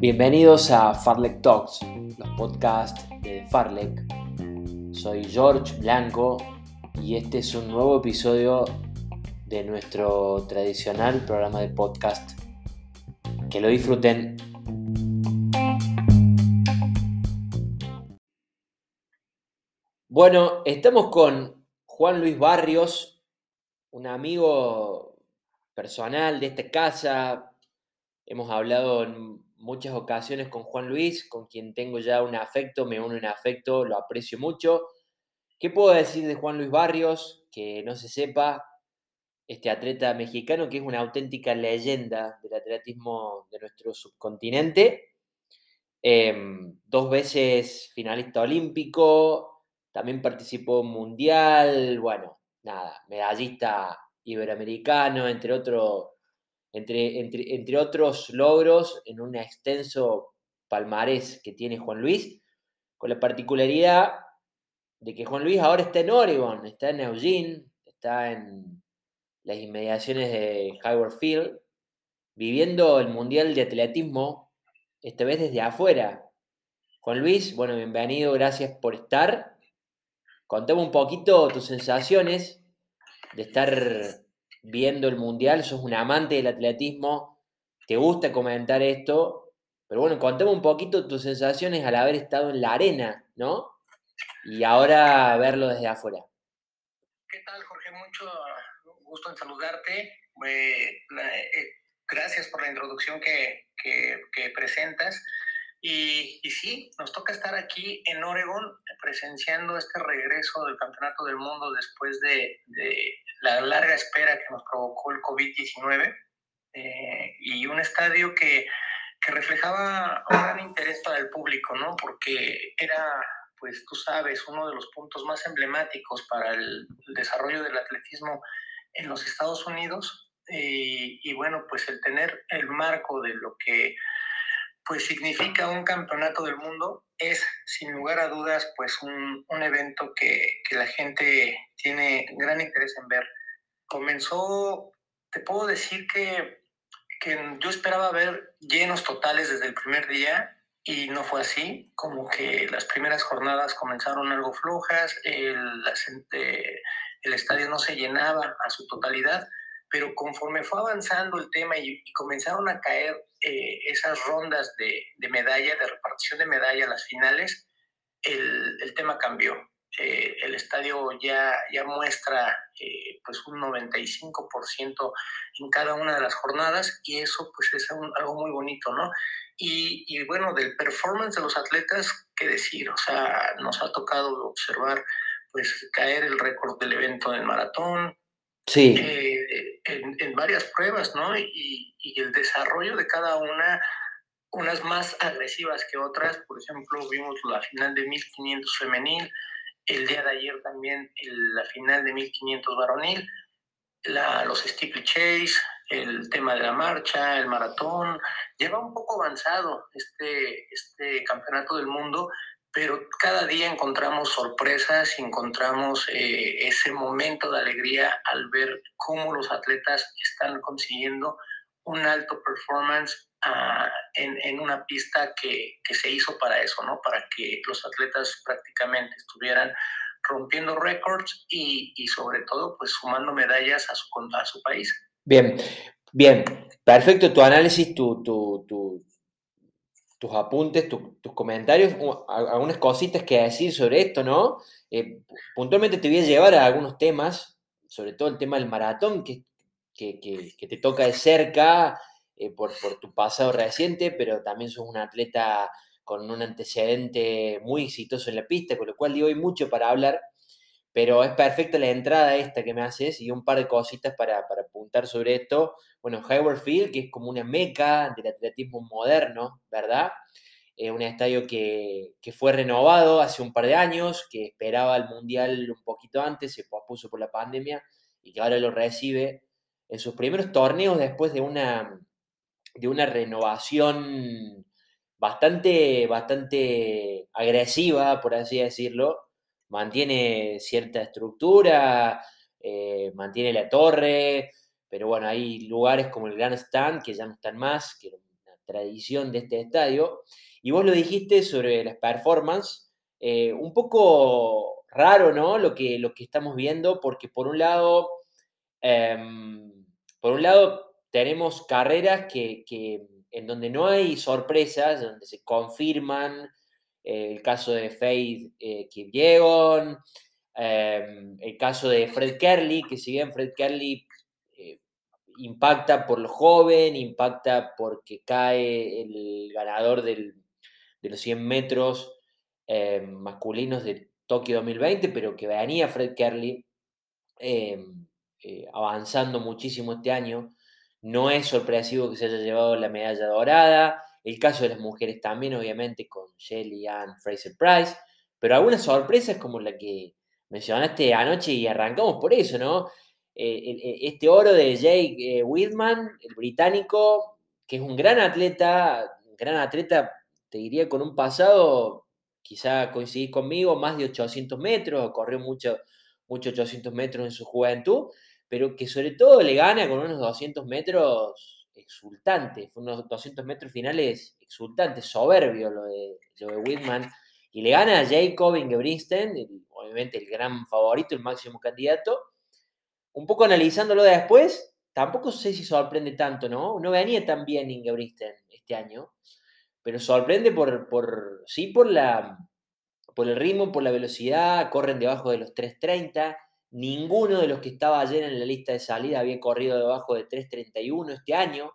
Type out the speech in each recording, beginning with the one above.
Bienvenidos a Farlek Talks, los podcasts de Farlek. Soy George Blanco y este es un nuevo episodio de nuestro tradicional programa de podcast. Que lo disfruten. Bueno, estamos con Juan Luis Barrios, un amigo personal de esta casa. Hemos hablado en muchas ocasiones con Juan Luis, con quien tengo ya un afecto, me uno en afecto, lo aprecio mucho. ¿Qué puedo decir de Juan Luis Barrios? Que no se sepa, este atleta mexicano que es una auténtica leyenda del atletismo de nuestro subcontinente. Em, dos veces finalista olímpico, también participó mundial, bueno, nada, medallista iberoamericano, entre otros entre, otros logros en un extenso palmarés que tiene Juan Luis, con la particularidad de que Juan Luis ahora está en Oregon, está en Eugene, está en las inmediaciones de Hayward Field, viviendo el Mundial de Atletismo, esta vez desde afuera. Juan Luis, bueno, bienvenido, gracias por estar. Contame un poquito tus sensaciones de estar viendo el mundial, sos un amante del atletismo, te gusta comentar esto, pero bueno, contame un poquito tus sensaciones al haber estado en la arena, ¿no? Y ahora verlo desde afuera. ¿Qué tal, Jorge? Mucho gusto en saludarte. Eh, eh, gracias por la introducción que, que presentas. Y, y, sí, nos toca estar aquí en Oregon presenciando este regreso del Campeonato del Mundo después de, de la larga espera que nos provocó el COVID-19 eh, y un estadio que, que, reflejaba un gran interés para el público, ¿no? Porque era, pues tú sabes, uno de los puntos más emblemáticos para el, desarrollo del atletismo en los Estados Unidos. Y, y bueno, pues el tener el marco de lo que pues significa un campeonato del mundo, es sin lugar a dudas pues un, un evento que, que, la gente tiene gran interés en ver. Comenzó, te puedo decir que, que yo esperaba ver llenos totales desde el primer día y no fue así, como que las primeras jornadas comenzaron algo flojas, el, el estadio no se llenaba a su totalidad, pero conforme fue avanzando el tema y, comenzaron a caer eh, esas rondas de, de, medalla, de repartición de medalla, las finales, el, el tema cambió. Eh, el estadio ya, ya muestra eh, pues un 95% en cada una de las jornadas y eso pues es algo muy bonito, ¿no? Y, y, bueno, del performance de los atletas, qué decir, o sea, nos ha tocado observar pues caer el récord del evento del maratón, Sí. Eh, en, en, varias pruebas, ¿no? Y, y, el desarrollo de cada una, unas más agresivas que otras. Por ejemplo, vimos la final de 1500 femenil, el día de ayer también el, la final de 1500 varonil, la, los steeplechase, el tema de la marcha, el maratón. Lleva un poco avanzado este, este campeonato del mundo pero cada día encontramos sorpresas, encontramos eh, ese momento de alegría al ver cómo los atletas están consiguiendo un alto performance uh, en, en, una pista que, que, se hizo para eso, ¿no? Para que los atletas prácticamente estuvieran rompiendo récords y, y, sobre todo, pues sumando medallas a su, a su país. Bien, bien, perfecto tu análisis, tu, tu, tu tus apuntes, tu, tus comentarios, algunas cositas que decir sobre esto, ¿no? Eh, puntualmente te voy a llevar a algunos temas, sobre todo el tema del maratón, que, que, que, te toca de cerca eh, por, por, tu pasado reciente, pero también sos un atleta con un antecedente muy exitoso en la pista, con lo cual digo, hay mucho para hablar, pero es perfecta la entrada esta que me haces y un par de cositas para, para apuntar sobre esto. Bueno, Hayward Field, que es como una meca del atletismo moderno, ¿verdad? Eh, un estadio que, que, fue renovado hace un par de años, que esperaba el Mundial un poquito antes, se pospuso por la pandemia y que ahora lo recibe en sus primeros torneos después de una, de una renovación bastante, bastante agresiva, por así decirlo, mantiene cierta estructura, eh, mantiene la torre, pero bueno, hay lugares como el Grand Stand que ya no están más, que era una tradición de este estadio. Y vos lo dijiste sobre las performances, eh, un poco raro, ¿no? Lo que, lo que estamos viendo, porque por un lado, em, por un lado tenemos carreras que, en donde no hay sorpresas, donde se confirman, el caso de Faith eh, em, el caso de Fred Kerley, que si bien Fred Kerley impacta por lo joven, impacta porque cae el ganador de los 100 metros eh, masculinos de Tokio 2020, pero que venía Fred Kerley eh, eh, avanzando muchísimo este año. No es sorpresivo que se haya llevado la medalla dorada. El caso de las mujeres también, obviamente, con Shelly Ann Fraser Price. Pero algunas sorpresas como la que mencionaste anoche y arrancamos por eso, ¿no? este oro de Jake Whitman, el británico, que es un gran atleta, gran atleta, te diría, con un pasado quizá coincidís conmigo, más de 800 metros, corrió mucho, mucho 800 metros en su juventud, pero que sobre todo le gana con unos 200 metros exultantes, unos 200 metros finales exultantes, soberbio lo de, lo de Whitman, y le gana a Jacob Ingebrigtsen, obviamente el gran favorito, el máximo candidato. Un poco analizándolo después, tampoco sé si sorprende tanto, ¿no? No venía tan bien Ingebrigtsen este año pero sorprende por, por, sí, por, la, por el ritmo, por la velocidad, corren debajo de los 3.30. Ninguno de los que estaba ayer en la lista de salida había corrido debajo de 3.31 este año.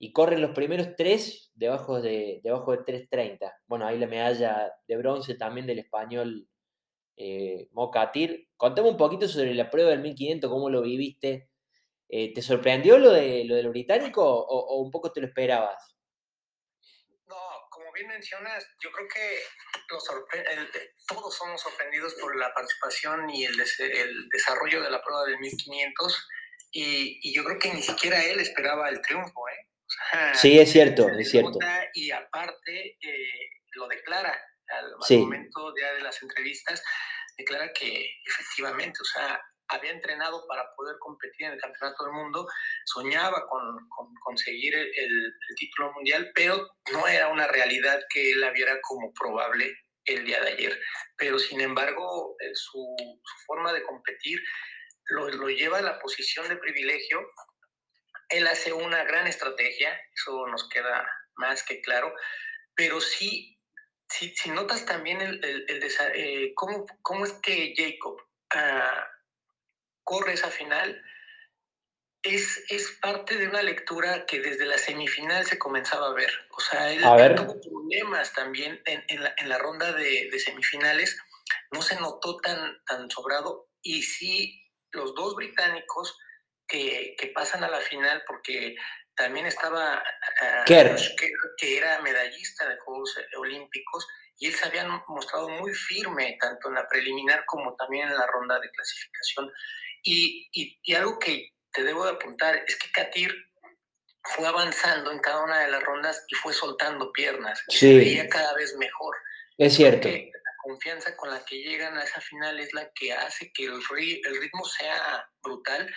Y corren los primeros tres debajo de, debajo de 3.30. Bueno, ahí la medalla de bronce también del español eh, Mocatir. Contame un poquito sobre la prueba del 1500, cómo lo viviste. Eh, ¿Te sorprendió lo de lo del británico o un poco te lo esperabas? mencionas, yo creo que todos somos sorprendidos por la participación y el, el desarrollo de la prueba del 1500 y, yo creo que ni siquiera él esperaba el triunfo. ¿eh? Sí, es cierto, es cierto. Y aparte eh, lo declara al, momento ya de las entrevistas, declara que efectivamente, o sea, había entrenado para poder competir en el Campeonato del Mundo, soñaba con, conseguir el, título mundial, pero no era una realidad que él la viera como probable el día de ayer. Pero sin embargo, eh, su, forma de competir lo, lo, lleva a la posición de privilegio. Él hace una gran estrategia, eso nos queda más que claro, pero sí, si, si notas también el, el, eh, cómo, cómo, es que Jacob... Ah, corre esa final, es, es parte de una lectura que desde la semifinal se comenzaba a ver. O sea, él, tuvo problemas también en, en, la, en la, ronda de, de, semifinales, no se notó tan, tan sobrado y sí los dos británicos que, que pasan a la final porque también estaba uh, que, que, era medallista de Juegos Olímpicos y él se había mostrado muy firme tanto en la preliminar como también en la ronda de clasificación. Y, y, algo que te debo de apuntar es que Katir fue avanzando en cada una de las rondas y fue soltando piernas. Sí. Se veía cada vez mejor. Es cierto. la confianza con la que llegan a esa final es la que hace que el, el ritmo sea brutal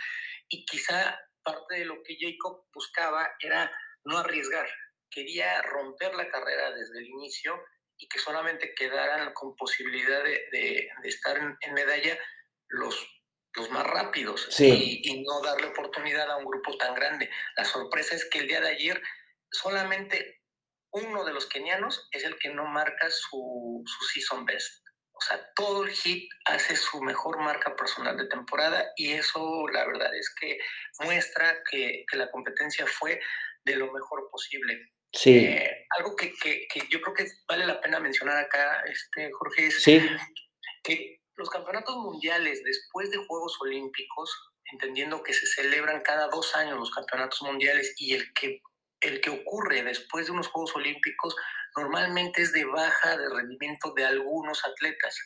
y quizá parte de lo que Jacob buscaba era no arriesgar. Quería romper la carrera desde el inicio y que solamente quedaran con posibilidad de, de, de estar en, en medalla los los más rápidos y, no darle oportunidad a un grupo tan grande. La sorpresa es que el día de ayer solamente uno de los kenianos es el que no marca su, su season best. O sea, todo el hit hace su mejor marca personal de temporada y eso la verdad es que muestra que, que la competencia fue de lo mejor posible. Sí. Eh, algo que, que, que, yo creo que vale la pena mencionar acá, este, Jorge, es sí. que los campeonatos mundiales después de Juegos Olímpicos, entendiendo que se celebran cada dos años los campeonatos mundiales y el que, el que ocurre después de unos Juegos Olímpicos normalmente es de baja de rendimiento de algunos atletas.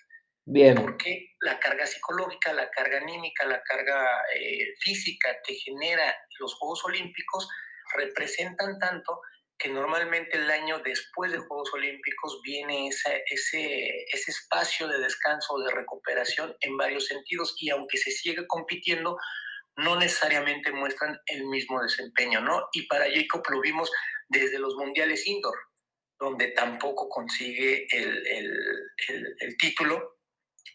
Bien. Porque la carga psicológica, la carga anímica, la carga eh, física que genera los Juegos Olímpicos representan tanto que normalmente el año después de Juegos Olímpicos viene ese, ese, ese espacio de descanso, de recuperación en varios sentidos, y aunque se sigue compitiendo, no necesariamente muestran el mismo desempeño, ¿no? Y para Jacob lo vimos desde los mundiales indoor, donde tampoco consigue el, el, título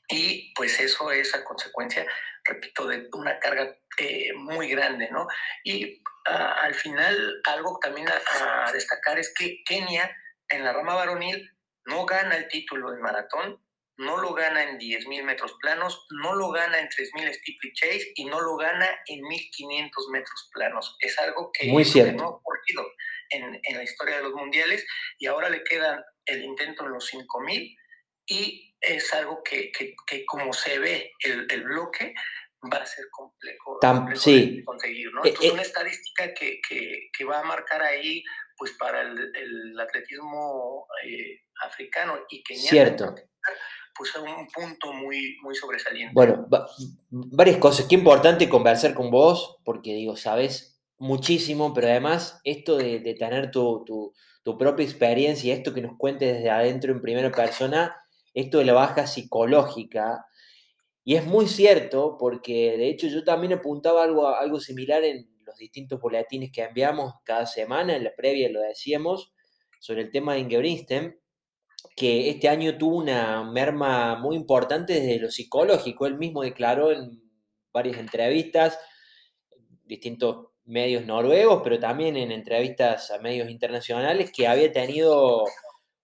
y pues eso es a consecuencia, repito, de una carga eh, muy grande, ¿no? Y al final algo también a, a destacar es que Kenia en la rama varonil no gana el título en maratón, no lo gana en 10.000 metros planos, no lo gana en 3.000 steeplechase y no lo gana en 1.500 metros planos. Es algo que Muy no ha ocurrido en, en, la historia de los mundiales y ahora le queda el intento en los 5.000 y es algo que, que, que, como se ve el, el, bloque va a ser complejo, sí. conseguir. ¿no? Eh, Entonces, eh. una estadística que, que, va a marcar ahí pues para el, el atletismo eh, africano y que Cierto pues un punto muy, muy sobresaliente. Bueno, varias cosas. Qué importante conversar con vos, porque digo, sabes muchísimo, pero además esto de, tener tu, tu, propia experiencia, esto que nos cuentes desde adentro en primera persona, esto de la baja psicológica, y es muy cierto, porque de hecho yo también apuntaba algo, algo similar en los distintos boletines que enviamos cada semana, en la previa lo decíamos, sobre el tema de Ingebrigtsen, que este año tuvo una merma muy importante desde lo psicológico. Él mismo declaró en varias entrevistas, distintos medios noruegos, pero también en entrevistas a medios internacionales, que había tenido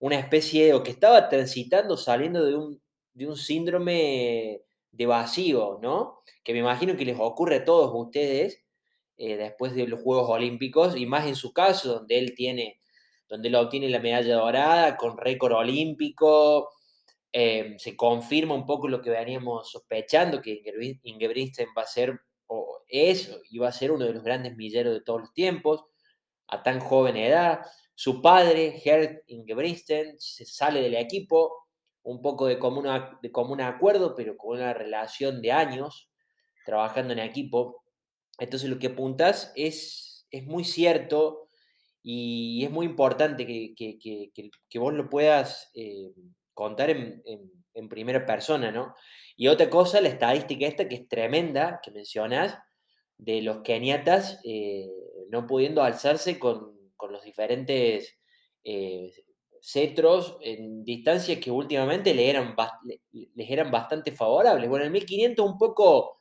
una especie, o que estaba transitando, saliendo de un, de un síndrome de vacío, ¿no? Que me imagino que les ocurre a todos ustedes eh, después de los Juegos Olímpicos, y más en su caso, donde él tiene donde él obtiene la medalla dorada con récord olímpico. Em, se confirma un poco lo que veníamos sospechando, que Ingebrigtsen va a ser, o es, y va a ser uno de los grandes milleros de todos los tiempos, a tan joven edad. Su padre, Gerd Ingebrigtsen, se sale del equipo, un poco de común, de acuerdo, pero con una relación de años trabajando en equipo. Entonces lo que apuntas es, es muy cierto y es muy importante que, que, vos lo puedas eh, contar en, primera persona, ¿no? Y otra cosa, la estadística esta que es tremenda, que mencionas, de los keniatas eh, no pudiendo alzarse con, con los diferentes eh, cetros en distancias que últimamente le eran, les eran bastante favorables. Bueno, el 1500 un poco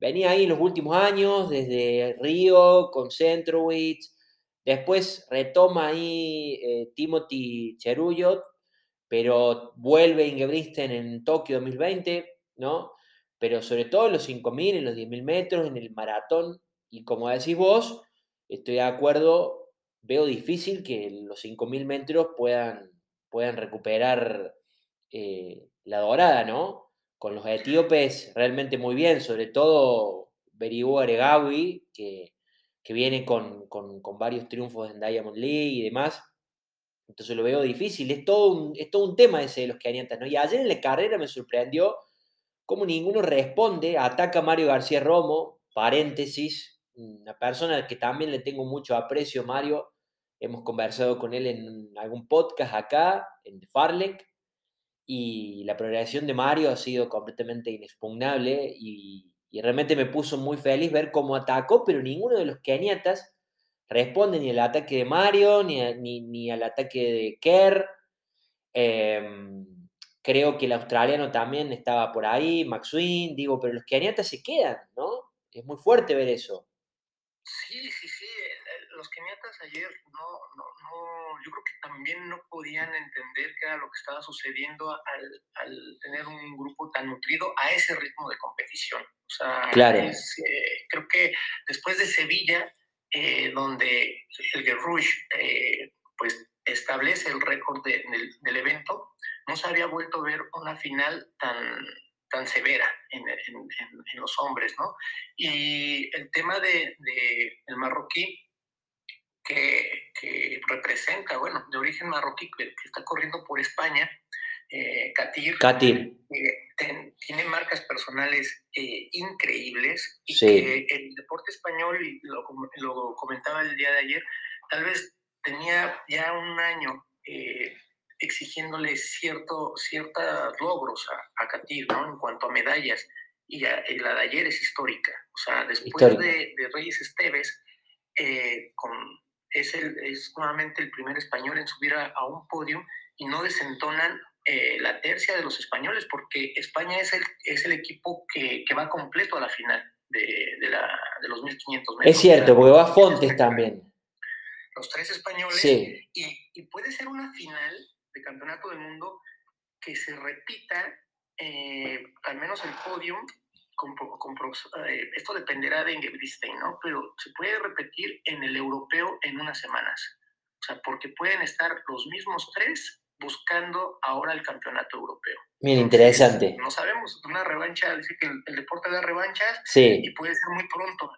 venía ahí en los últimos años, desde Río, con Centrowitz, Después retoma ahí eh, Timothy Cheruyot, pero vuelve Ingebrigtsen en Tokio 2020, ¿no? Pero sobre todo en los 5.000, en los 10.000 metros, en el maratón. Y como decís vos, estoy de acuerdo, veo difícil que los 5.000 metros puedan, puedan recuperar eh, la dorada, ¿no? Con los etíopes realmente muy bien, sobre todo Berigo Aregawi, que que viene con, varios triunfos en Diamond League y demás. Entonces lo veo difícil. Es todo un, es todo un tema ese de los caniantas, ¿no? Y ayer en la carrera me sorprendió cómo ninguno responde. Ataca a Mario García Romo, paréntesis, una persona que también le tengo mucho aprecio, Mario. Hemos conversado con él en algún podcast acá, en Farlek, y la progresión de Mario ha sido completamente inexpugnable y, y realmente me puso muy feliz ver cómo atacó, pero ninguno de los keniatas responde ni al ataque de Mario, ni, ni, al ataque de Kerr. Em, creo que el australiano también estaba por ahí, Maxwin, digo, pero los keniatas se quedan, ¿no? Es muy fuerte ver eso. Sí, sí, sí. Los keniatas ayer no, no, no, yo creo que también no podían entender qué era lo que estaba sucediendo al, al tener un grupo tan nutrido a ese ritmo de competición. O sea, claro. Eh, creo que después de Sevilla, eh, donde el Guerrouche eh, pues establece el récord del evento, no se había vuelto a ver una final tan, tan severa en, los hombres, ¿no? Y el tema de, el marroquí, que, que, representa, bueno, de origen marroquí, que, está corriendo por España, eh, Katir, Katir. tiene marcas personales eh, increíbles y que el deporte español, y lo, lo, comentaba el día de ayer, tal vez tenía ya un año eh, exigiéndole cierto, ciertos logros a, a Katir, ¿no? En cuanto a medallas. Y, la de ayer es histórica. O sea, después de, Reyes Esteves, eh, con, es, el, es nuevamente el primer español en subir a, un podio y no desentonan eh, la tercia de los españoles, porque España es el, es el equipo que, que va completo a la final de, de, la, de los 1500 metros. Es cierto, porque va Fontes también. Los tres españoles. Sí. Y, y puede ser una final de campeonato del mundo que se repita eh, al menos el podium, con, eh, esto dependerá de Ingebrigtsen, ¿no? Pero se puede repetir en el europeo en unas semanas. O sea, porque pueden estar los mismos tres buscando ahora el campeonato europeo. Bien, interesante. No sabemos, una revancha, dice que el, deporte da revanchas sí. y puede ser muy pronto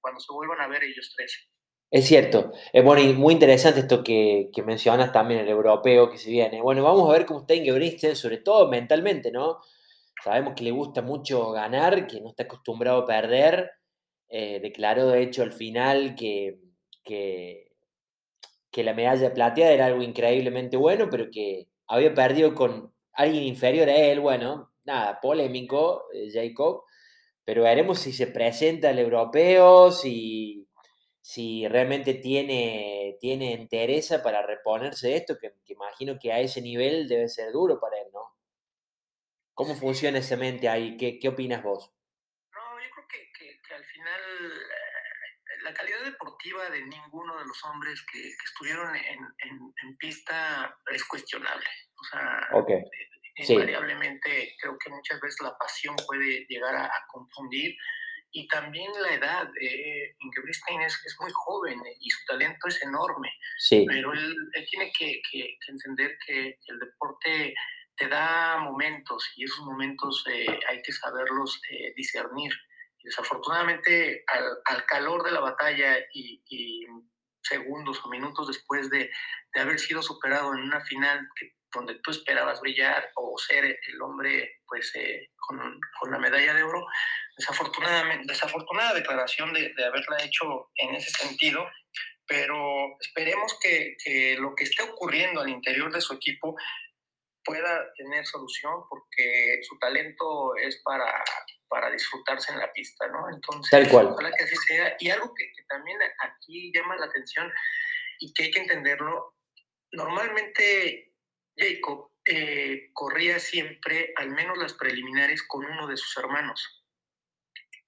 cuando se vuelvan a ver ellos tres. Es cierto. Es bueno y muy interesante esto que, mencionas también, el europeo que se viene. Bueno, vamos a ver cómo está Ingebrigtsen, sobre todo mentalmente, ¿no? Sabemos que le gusta mucho ganar, que no está acostumbrado a perder. Eh, declaró, de hecho, al final que, que, que la medalla plateada era algo increíblemente bueno, pero que había perdido con alguien inferior a él. Bueno, nada, polémico, eh, Jacob. Pero veremos si se presenta el europeo, si si realmente tiene, tiene interesa para reponerse de esto, que, imagino que a ese nivel debe ser duro para él, ¿no? ¿Cómo funciona esa mente ahí? ¿Qué, qué opinas vos? No, yo creo que, que, al final eh, la calidad deportiva de ninguno de los hombres que, que estuvieron en, en, pista es cuestionable. O sea, okay. invariablemente creo que muchas veces la pasión puede llegar a, a confundir y también la edad. Eh, Ingebrigtsen es, es, muy joven eh, y su talento es enorme, sí. pero él, él tiene que, que, entender que, el deporte te da momentos y esos momentos eh, hay que saberlos eh, discernir. Desafortunadamente, al, al, calor de la batalla y, segundos o minutos después de, de, haber sido superado en una final donde tú esperabas brillar o ser el hombre pues eh, con, con, la medalla de oro, desafortunadamente, desafortunada declaración de, de, haberla hecho en ese sentido, pero esperemos que, que, lo que esté ocurriendo al interior de su equipo pueda tener solución porque su talento es para, para disfrutarse en la pista, ¿no? Entonces, Tal cual. ojalá que así sea. Y algo que, que también aquí llama la atención y que hay que entenderlo, normalmente Jacob eh, corría siempre, al menos las preliminares, con uno de sus hermanos.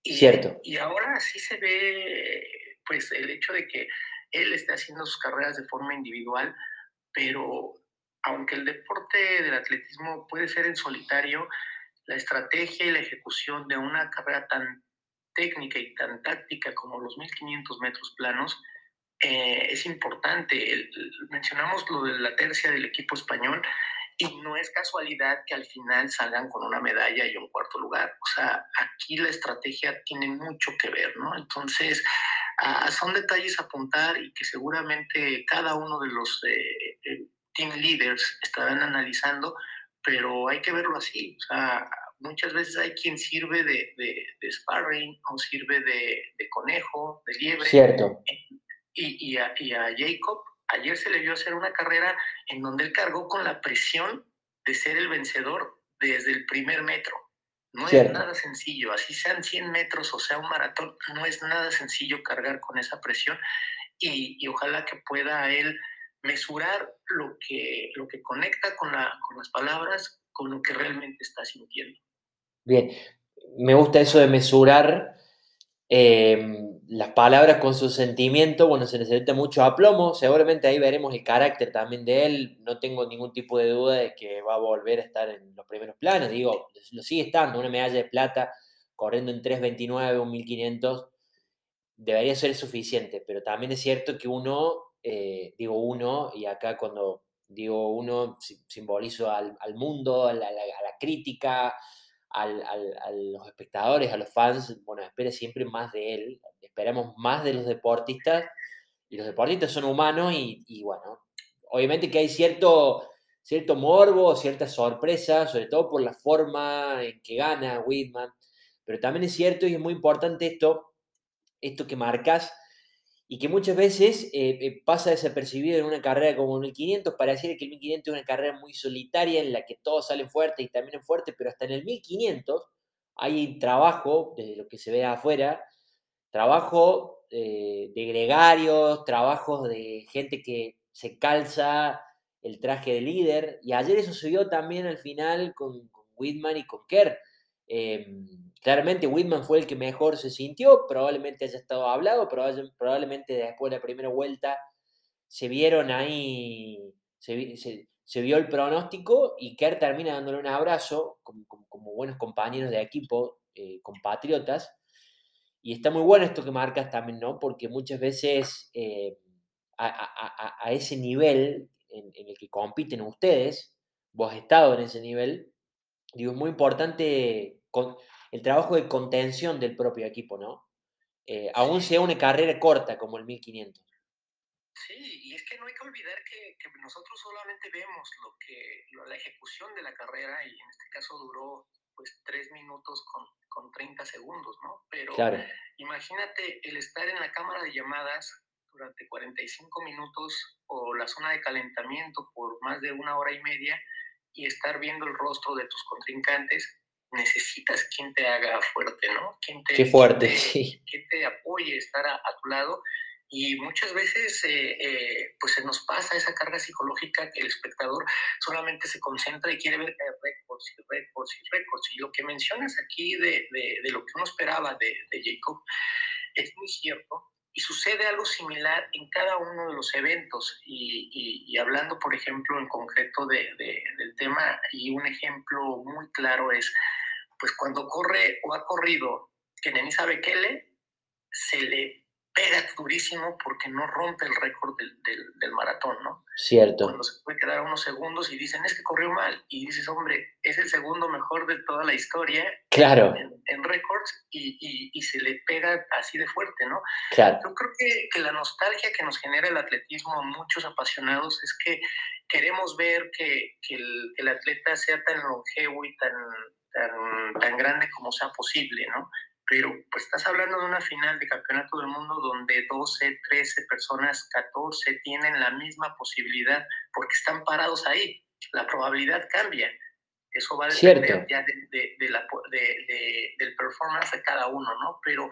Y, Cierto. Y ahora sí se ve, pues, el hecho de que él esté haciendo sus carreras de forma individual, pero aunque el deporte del atletismo puede ser en solitario, la estrategia y la ejecución de una carrera tan técnica y tan táctica como los 1500 metros planos eh, es importante. mencionamos lo de la tercia del equipo español y no es casualidad que al final salgan con una medalla y un cuarto lugar. O sea, aquí la estrategia tiene mucho que ver, ¿no? Entonces, uh, son detalles a apuntar y que seguramente cada uno de los eh, eh, team leaders estarán analizando, pero hay que verlo así. O sea, muchas veces hay quien sirve de, de, de sparring o sirve de, de, conejo, de liebre. Cierto. Y, y, a, y a Jacob ayer se le vio hacer una carrera en donde él cargó con la presión de ser el vencedor desde el primer metro. No es nada sencillo, así sean 100 metros o sea un maratón, no es nada sencillo cargar con esa presión y, y ojalá que pueda él mesurar lo que, lo que conecta con, la, con las palabras, con lo que realmente está sintiendo. Bien, me gusta eso de mesurar Em, las palabras con su sentimiento, bueno, se necesita mucho aplomo, seguramente ahí veremos el carácter también de él, no tengo ningún tipo de duda de que va a volver a estar en los primeros planos, digo, lo sigue estando, una medalla de plata corriendo en 3.29, un 1.500, debería ser suficiente, pero también es cierto que uno, eh, digo uno, y acá cuando digo uno, simbolizo al, mundo, a la, crítica, a los espectadores, a los fans, bueno, espere siempre más de él, esperamos más de los deportistas, y los deportistas son humanos y, y bueno, obviamente que hay cierto, cierto morbo, cierta sorpresa, sobre todo por la forma en que gana Whitman, pero también es cierto y es muy importante esto, esto que marcas, y que muchas veces eh, eh, pasa desapercibido en una carrera como el 1500, decir que el 1500 es una carrera muy solitaria en la que todos salen fuertes y terminan fuertes, pero hasta en el 1500 hay trabajo, desde lo que se ve afuera, trabajo eh, de gregarios, trabajos de gente que se calza el traje de líder, y ayer eso vio también al final con, con Whitman y con Kerr. Em, claramente Whitman fue el que mejor se sintió, probablemente haya estado hablado, probablemente después de la primera vuelta se vieron ahí, se, vio el pronóstico y Kerr termina dándole un abrazo como, buenos compañeros de equipo, eh, compatriotas. Y está muy bueno esto que marcas también, ¿no? Porque muchas veces eh, a, ese nivel en, el que compiten ustedes, vos has estado en ese nivel, digo, es muy importante con, el trabajo de contención del propio equipo, ¿no? Eh, aún sea una carrera corta como el 1500. Sí, y es que no hay que olvidar que, nosotros solamente vemos lo que la ejecución de la carrera y en este caso duró pues tres minutos con, con 30 segundos, ¿no? Pero imagínate el estar en la cámara de llamadas durante 45 minutos o la zona de calentamiento por más de una hora y media y estar viendo el rostro de tus contrincantes, necesitas quien te haga fuerte, ¿no? Quien te, Qué fuerte, quien sí. Quien te apoye, estar a tu lado y muchas veces eh, eh, pues se nos pasa esa carga psicológica que el espectador solamente se concentra y quiere ver eh, récords y récords y récords. Y lo que mencionas aquí de, de, lo que uno esperaba de, de, Jacob es muy cierto. Y sucede algo similar en cada uno de los eventos. Y, y, hablando, por ejemplo, en concreto de, del tema, y un ejemplo muy claro es, pues cuando corre o ha corrido Kenenisa Bekele, se le pega durísimo porque no rompe el récord del, del, maratón, ¿no? Cierto. Cuando se puede quedar unos segundos y dicen, es que corrió mal, y dices, hombre, es el segundo mejor de toda la historia claro. en, récords y, y, y, se le pega así de fuerte, ¿no? Claro. Yo creo que, que, la nostalgia que nos genera el atletismo a muchos apasionados es que queremos ver que, que el, el, atleta sea tan longevo y tan, tan, tan grande como sea posible, ¿no? pero pues estás hablando de una final de campeonato del mundo donde 12, 13 personas, 14 tienen la misma posibilidad porque están parados ahí. La probabilidad cambia. Eso va a depender ya de, de, la, del performance de cada uno, ¿no? Pero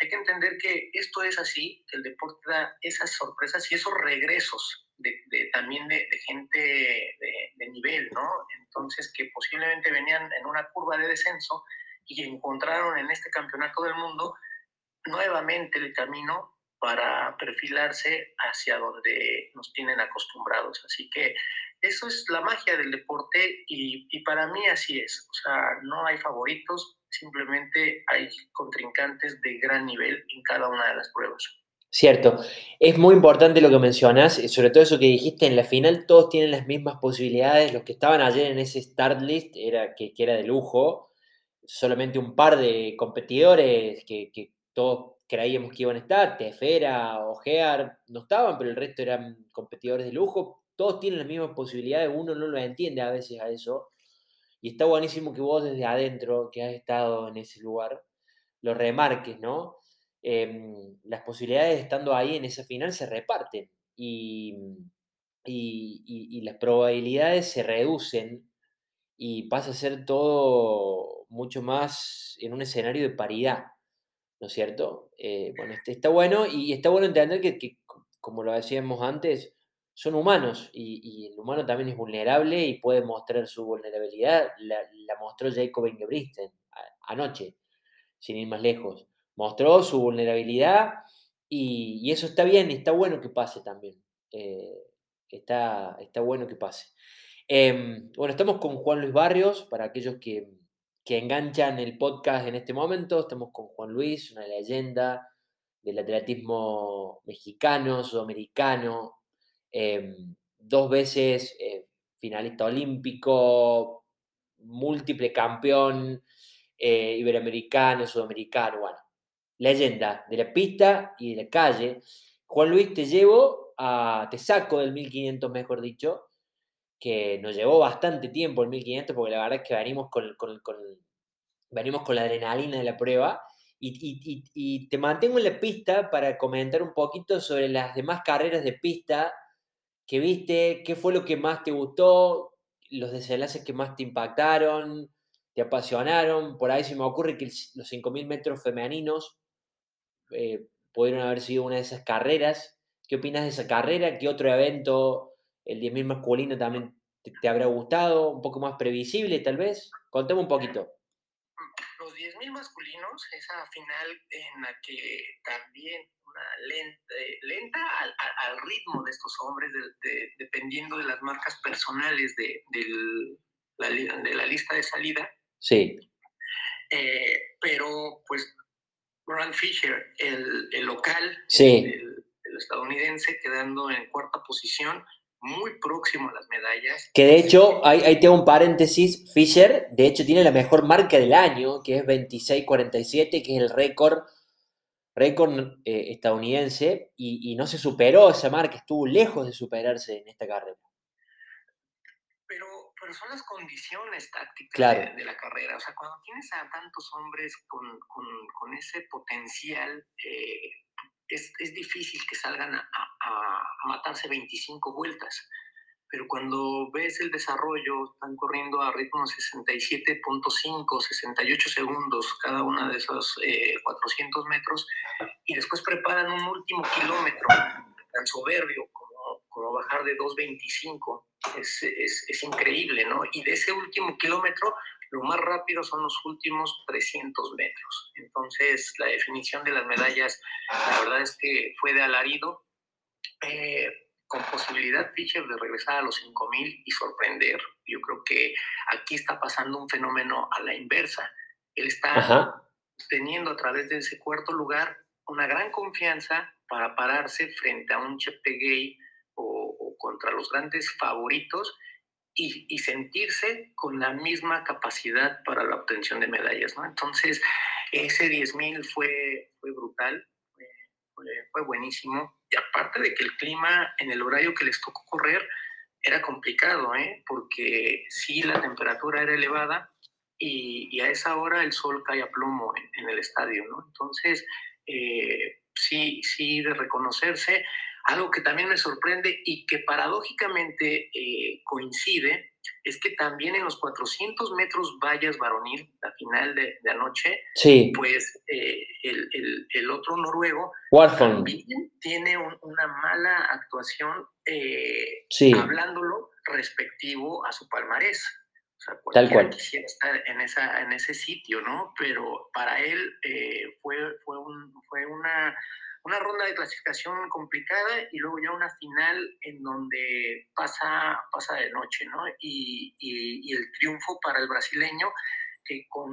hay que entender que esto es así, que el deporte da esas sorpresas y esos regresos de, también de, gente de, nivel, ¿no? Entonces, que posiblemente venían en una curva de descenso y encontraron en este campeonato del mundo nuevamente el camino para perfilarse hacia donde nos tienen acostumbrados. Así que eso es la magia del deporte y, y, para mí así es. O sea, no hay favoritos, simplemente hay contrincantes de gran nivel en cada una de las pruebas. Cierto, es muy importante lo que mencionas, sobre todo eso que dijiste, en la final todos tienen las mismas posibilidades, los que estaban ayer en ese start list, era, que, era de lujo, solamente un par de competidores que, todos creíamos que iban a estar, Tefera, Ojear, no estaban, pero el resto eran competidores de lujo. Todos tienen las mismas posibilidades, uno no lo entiende a veces a eso. Y está buenísimo que vos desde adentro, que has estado en ese lugar, lo remarques, ¿no? Em, las posibilidades estando ahí en esa final se reparten y, y las probabilidades se reducen y pasa a ser todo mucho más en un escenario de paridad, ¿no es cierto? Eh, bueno, este, está bueno y está bueno entender que, como lo decíamos antes, son humanos y, el humano también es vulnerable y puede mostrar su vulnerabilidad. La, mostró Jacob Ingebrigtsen anoche, sin ir más lejos. Mostró su vulnerabilidad y, eso está bien está bueno que pase también. Eh, está, está bueno que pase. Em, bueno, estamos con Juan Luis Barrios, para aquellos que, que enganchan el podcast en este momento. Estamos con Juan Luis, una leyenda del atletismo mexicano, sudamericano, em, dos veces eh, finalista olímpico, múltiple campeón eh, iberoamericano, sudamericano, bueno, leyenda de la pista y de la calle. Juan Luis, te llevo a, te saco del 1500, mejor dicho, que nos llevó bastante tiempo el 1500, porque la verdad es que venimos con, venimos con la adrenalina de la prueba. Y, te mantengo en la pista para comentar un poquito sobre las demás carreras de pista que viste, qué fue lo que más te gustó, los desenlaces que más te impactaron. te apasionaron. Por ahí se me ocurre que los 5.000 metros femeninos eh, pudieron haber sido una de esas carreras. ¿Qué opinas de esa carrera? ¿Qué otro evento, el 10.000 masculino, también te, habrá gustado? ¿Un poco más previsible, tal vez? Contame un poquito. Los 10.000 masculinos, esa final en la que también una lenta, lenta al, ritmo de estos hombres, dependiendo de las marcas personales de, la, de la lista de salida. Sí. Eh, pero pues Ron Fisher, el, el local, el, estadounidense, quedando en cuarta posición, muy próximo a las medallas. Que de hecho, ahí, ahí tengo un paréntesis, Fisher, de hecho tiene la mejor marca del año, que es 26.47, que es el récord récord eh, estadounidense, y, y, no se superó esa marca, estuvo lejos de superarse en esta carrera pero son las condiciones tácticas de, la carrera. O sea, cuando tienes a tantos hombres con, con, con ese potencial, eh, es, es, difícil que salgan a, a, matarse 25 vueltas. Pero cuando ves el desarrollo, están corriendo a ritmo 67.5, 68 segundos cada una de esos 400 eh, metros y después preparan un último kilómetro tan soberbio como bajar de 2.25, es, es, es, increíble, ¿no? Y de ese último kilómetro, lo más rápido son los últimos 300 metros. Entonces, la definición de las medallas, la verdad es que fue de alarido, eh, con posibilidad Fischer de regresar a los 5.000 y sorprender. Yo creo que aquí está pasando un fenómeno a la inversa. Él está teniendo a través de ese cuarto lugar una gran confianza para pararse frente a un Cheptegei o, contra los grandes favoritos y, sentirse con la misma capacidad para la obtención de medallas, ¿no? Entonces, ese 10.000 fue, fue brutal, fue, buenísimo. Y aparte de que el clima en el horario que les tocó correr era complicado, ¿eh? Porque sí, la temperatura era elevada y, a esa hora el sol cae a plomo en, el estadio, ¿no? Entonces, eh, sí, sí, de reconocerse. Algo que también me sorprende y que paradójicamente eh, coincide es que también en los 400 metros vallas varonil, la final de, anoche, sí. pues eh, el, el, otro noruego también tiene una mala actuación eh, hablándolo respectivo a su palmarés. O sea, Tal cual. quisiera estar en, esa, en ese sitio, ¿no? Pero para él fue, fue, un, fue una una ronda de clasificación complicada y luego ya una final en donde pasa, pasa de noche, ¿no? Y, y, el triunfo para el brasileño que con...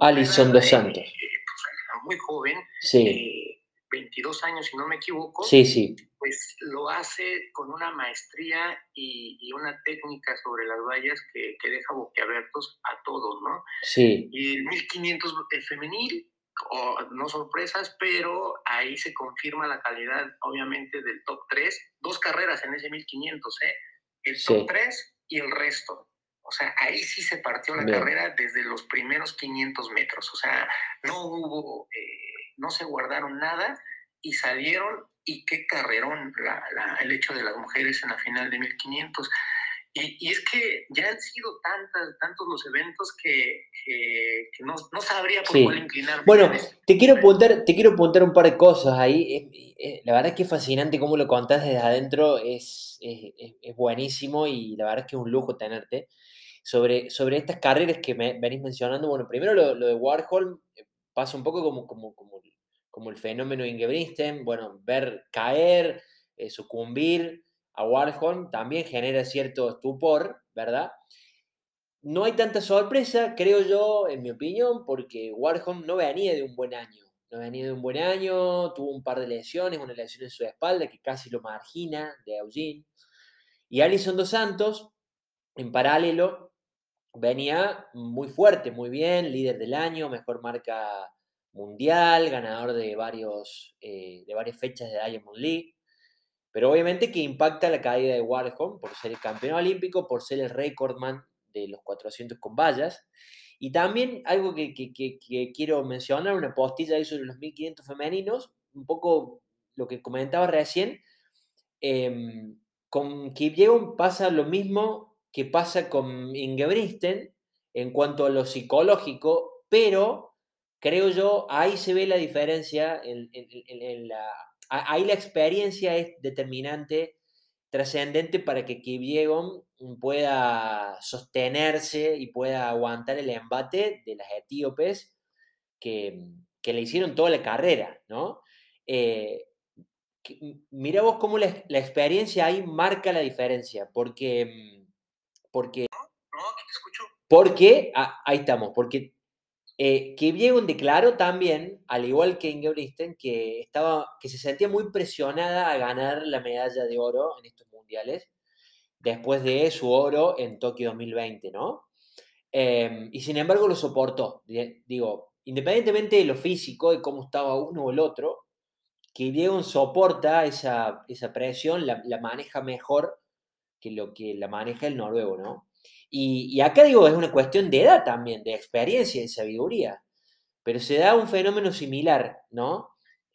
Alison dos Santos. Eh, pues, muy joven, sí. 22 eh, años si no me equivoco, sí, sí. pues lo hace con una maestría y, y una técnica sobre las vallas que, que, deja boquiabiertos a todos, ¿no? Sí. Y el 1500 femenil, o no sorpresas, pero ahí se confirma la calidad, obviamente, del top 3. Dos carreras en ese 1500, ¿eh? El top 3 y el resto. O sea, ahí sí se partió la carrera desde los primeros 500 metros. O sea, no hubo, eh, no se guardaron nada y salieron. Y qué carrerón el hecho de las mujeres en la final de 1500. Y, es que ya han sido tantas, tantos los eventos que, que, no, no, sabría por cuál inclinar. Bueno, te quiero, apuntar, te quiero apuntar un par de cosas ahí. la verdad es que es fascinante cómo lo contás desde adentro, es, es, es, buenísimo y la verdad es que es un lujo tenerte. Sobre, sobre estas carreras que me venís mencionando, bueno, primero lo, lo de Warhol eh, pasa un poco como, como, como, como el fenómeno Ingebristen, bueno, ver caer, eh, sucumbir, a Warhol también genera cierto estupor, ¿verdad? No hay tanta sorpresa, creo yo, en mi opinión, porque Warhol no venía de un buen año. No venía de un buen año, tuvo un par de lesiones, una lesión en su espalda que casi lo margina de Eugene. Y Alison Dos Santos, en paralelo, venía muy fuerte, muy bien, líder del año, mejor marca mundial, ganador de, varios, eh, de varias fechas de Diamond League. Pero obviamente que impacta la caída de Warholm por ser el campeón olímpico, por ser el recordman de los 400 con vallas. Y también algo que, quiero mencionar, una postilla ahí sobre los 1500 femeninos, un poco lo que comentaba recién, eh, con Kipyegon pasa lo mismo que pasa con Ingebristen, en cuanto a lo psicológico, pero creo yo, ahí se ve la diferencia, en, la, ahí la experiencia es determinante, trascendente para que Kipyegon pueda sostenerse y pueda aguantar el embate de las etíopes que, que le hicieron toda la carrera, ¿no? Eh, mira vos cómo la, experiencia ahí marca la diferencia, porque... porque no, te escucho. Porque, ah, ahí estamos, porque eh, que Diego declaró también, al igual que Ingebrigtsen, que, estaba, que se sentía muy presionada a ganar la medalla de oro en estos mundiales, después de su oro en Tokio 2020, ¿no? Em, y sin embargo lo soportó. Digo, independientemente de lo físico, de cómo estaba uno o el otro, que Diego soporta esa, esa presión, la, maneja mejor que lo que la maneja el noruego, ¿no? Y, acá digo, es una cuestión de edad también, de experiencia, de sabiduría. Pero se da un fenómeno similar, ¿no?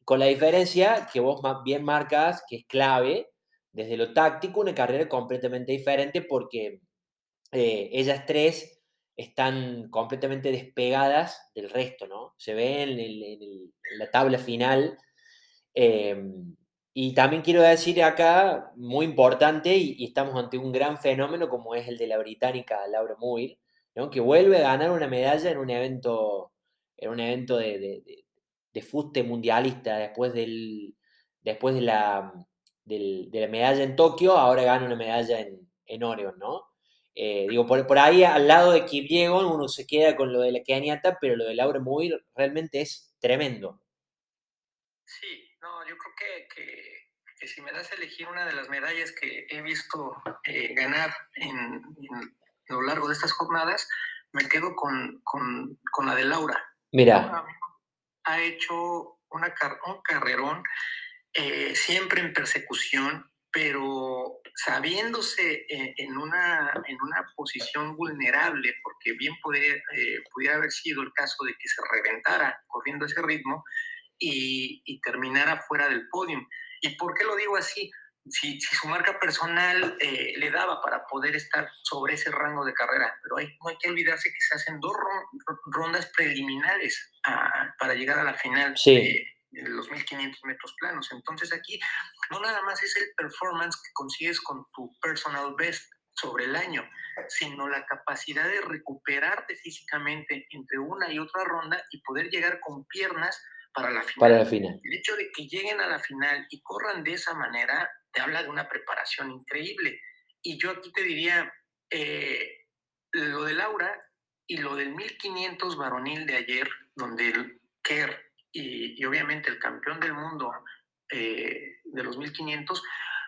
Con la diferencia que vos bien marcas, que es clave, desde lo táctico, una carrera completamente diferente porque eh, ellas tres están completamente despegadas del resto, ¿no? Se ve en, la tabla final. Em, y también quiero decir acá, muy importante, y, estamos ante un gran fenómeno como es el de la británica Laura Muir, ¿no? que vuelve a ganar una medalla en un evento, en un evento de, de, fuste mundialista después, del, después de, la, de la medalla en Tokio, ahora gana una medalla en, en Oregon, ¿no? Eh, digo, por, por, ahí al lado de Kipyegon uno se queda con lo de la Keniata, pero lo de Laura Muir realmente es tremendo. Sí, no, yo creo que, que, si me das a elegir una de las medallas que he visto eh, ganar en, a lo largo de estas jornadas, me quedo con, con, con la de Laura. Mira. Ha hecho una, un carrerón eh, siempre en persecución, pero sabiéndose eh, en, una, en una posición vulnerable, porque bien pudiera haber sido el caso de que se reventara corriendo ese ritmo, y, terminara fuera del podium. ¿Y por qué lo digo así? Si, su marca personal eh, le daba para poder estar sobre ese rango de carrera, pero hay, no hay que olvidarse que se hacen dos rondas preliminares para llegar a la final de, los 1500 metros planos. Entonces aquí no nada más es el performance que consigues con tu personal best sobre el año, sino la capacidad de recuperarte físicamente entre una y otra ronda y poder llegar con piernas para la final. Para la final. El hecho de que lleguen a la final y corran de esa manera te habla de una preparación increíble. Y yo aquí te diría, eh, lo de Laura y lo del 1500 varonil de ayer, donde el Kerr y, obviamente el campeón del mundo eh, de los 1500,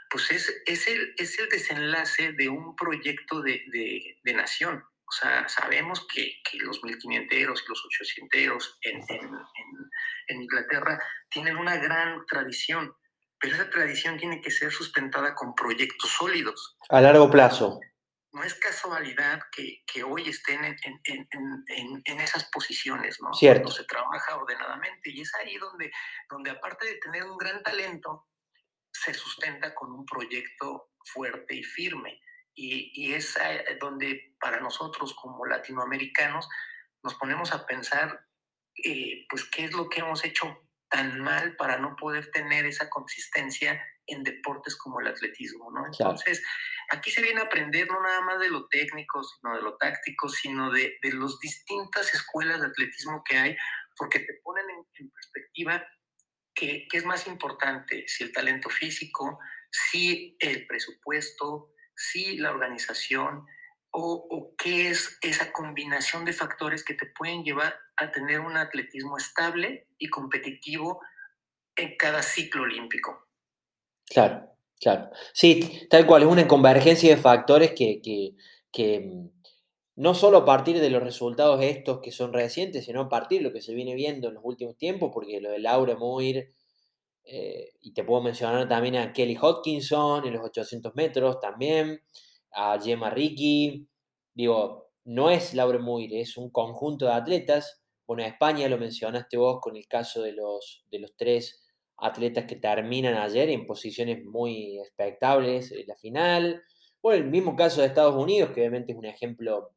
pues es, es, el, es el desenlace de un proyecto de, de, de nación. O sea, sabemos que, que los 1500 y los 800 en, en, en Inglaterra tienen una gran tradición, pero esa tradición tiene que ser sustentada con proyectos sólidos. A largo plazo. No es casualidad que, que hoy estén en, en, en, esas posiciones, ¿no? Cierto. se trabaja ordenadamente y es ahí donde, donde aparte de tener un gran talento, se sustenta con un proyecto fuerte y firme. Y, y es donde para nosotros como latinoamericanos nos ponemos a pensar eh, pues qué es lo que hemos hecho tan mal para no poder tener esa consistencia en deportes como el atletismo, ¿no? Entonces, aquí se viene a aprender no nada más de lo técnico, sino de lo táctico, sino de, de las distintas escuelas de atletismo que hay, porque te ponen en, perspectiva qué es más importante, si el talento físico, si el presupuesto, si la organización, o, qué es esa combinación de factores que te pueden llevar a tener un atletismo estable y competitivo en cada ciclo olímpico. Claro, claro. Sí, tal cual, es una convergencia de factores que, que, mm, no solo a partir de los resultados estos que son recientes, sino a partir de lo que se viene viendo en los últimos tiempos, porque lo de Laura Moir, eh, y te puedo mencionar también a Kelly Hodkinson en los 800 metros también, a Gemma Ricky. Digo, no es Laura Muir, es un conjunto de atletas. Bueno, España lo mencionaste vos con el caso de los, de los tres atletas que terminan ayer en posiciones muy expectables en la final. Bueno, el mismo caso de Estados Unidos, que obviamente es un ejemplo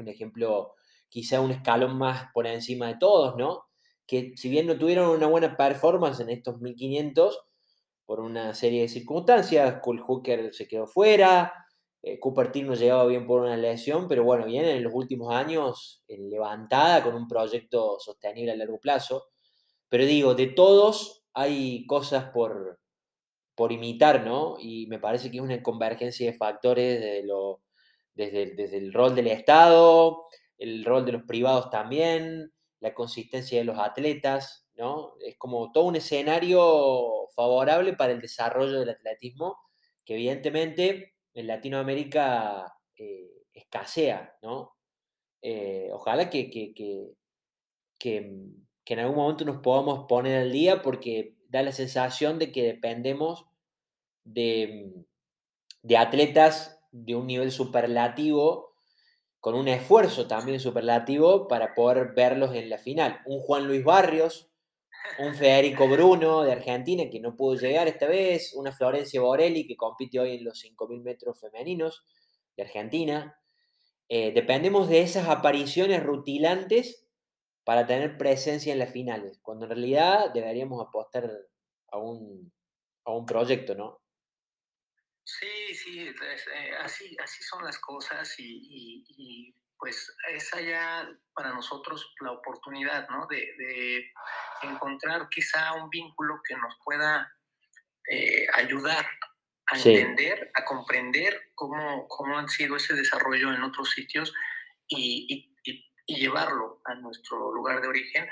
un ejemplo quizá un escalón más por encima de todos, ¿no? Que si bien no tuvieron una buena performance en estos 1500, por una serie de circunstancias, Cole Hooker se quedó fuera, eh, Cooper Team no llegaba bien por una lesión, pero bueno, viene en los últimos años levantada con un proyecto sostenible a largo plazo. Pero digo, de todos hay cosas por, por imitar, ¿no? Y me parece que es una convergencia de factores desde, lo, desde, desde el rol del Estado, el rol de los privados también, la consistencia de los atletas, ¿no? Es como todo un escenario favorable para el desarrollo del atletismo, que evidentemente en Latinoamérica eh, escasea, ¿no? Eh, ojalá que, que, en algún momento nos podamos poner al día porque da la sensación de que dependemos de, de atletas de un nivel superlativo con un esfuerzo también superlativo para poder verlos en la final. Un Juan Luis Barrios, un Federico Bruno de Argentina que no pudo llegar esta vez, una Florencia Borelli que compite hoy en los 5.000 metros femeninos de Argentina. Eh, dependemos de esas apariciones rutilantes para tener presencia en las finales, cuando en realidad deberíamos apostar a un, a un proyecto, ¿no? Sí, sí, eh, así, así son las cosas y, pues esa ya para nosotros la oportunidad, ¿no? De, encontrar quizá un vínculo que nos pueda eh, ayudar a entender, a comprender cómo, cómo han sido ese desarrollo en otros sitios y, y llevarlo a nuestro lugar de origen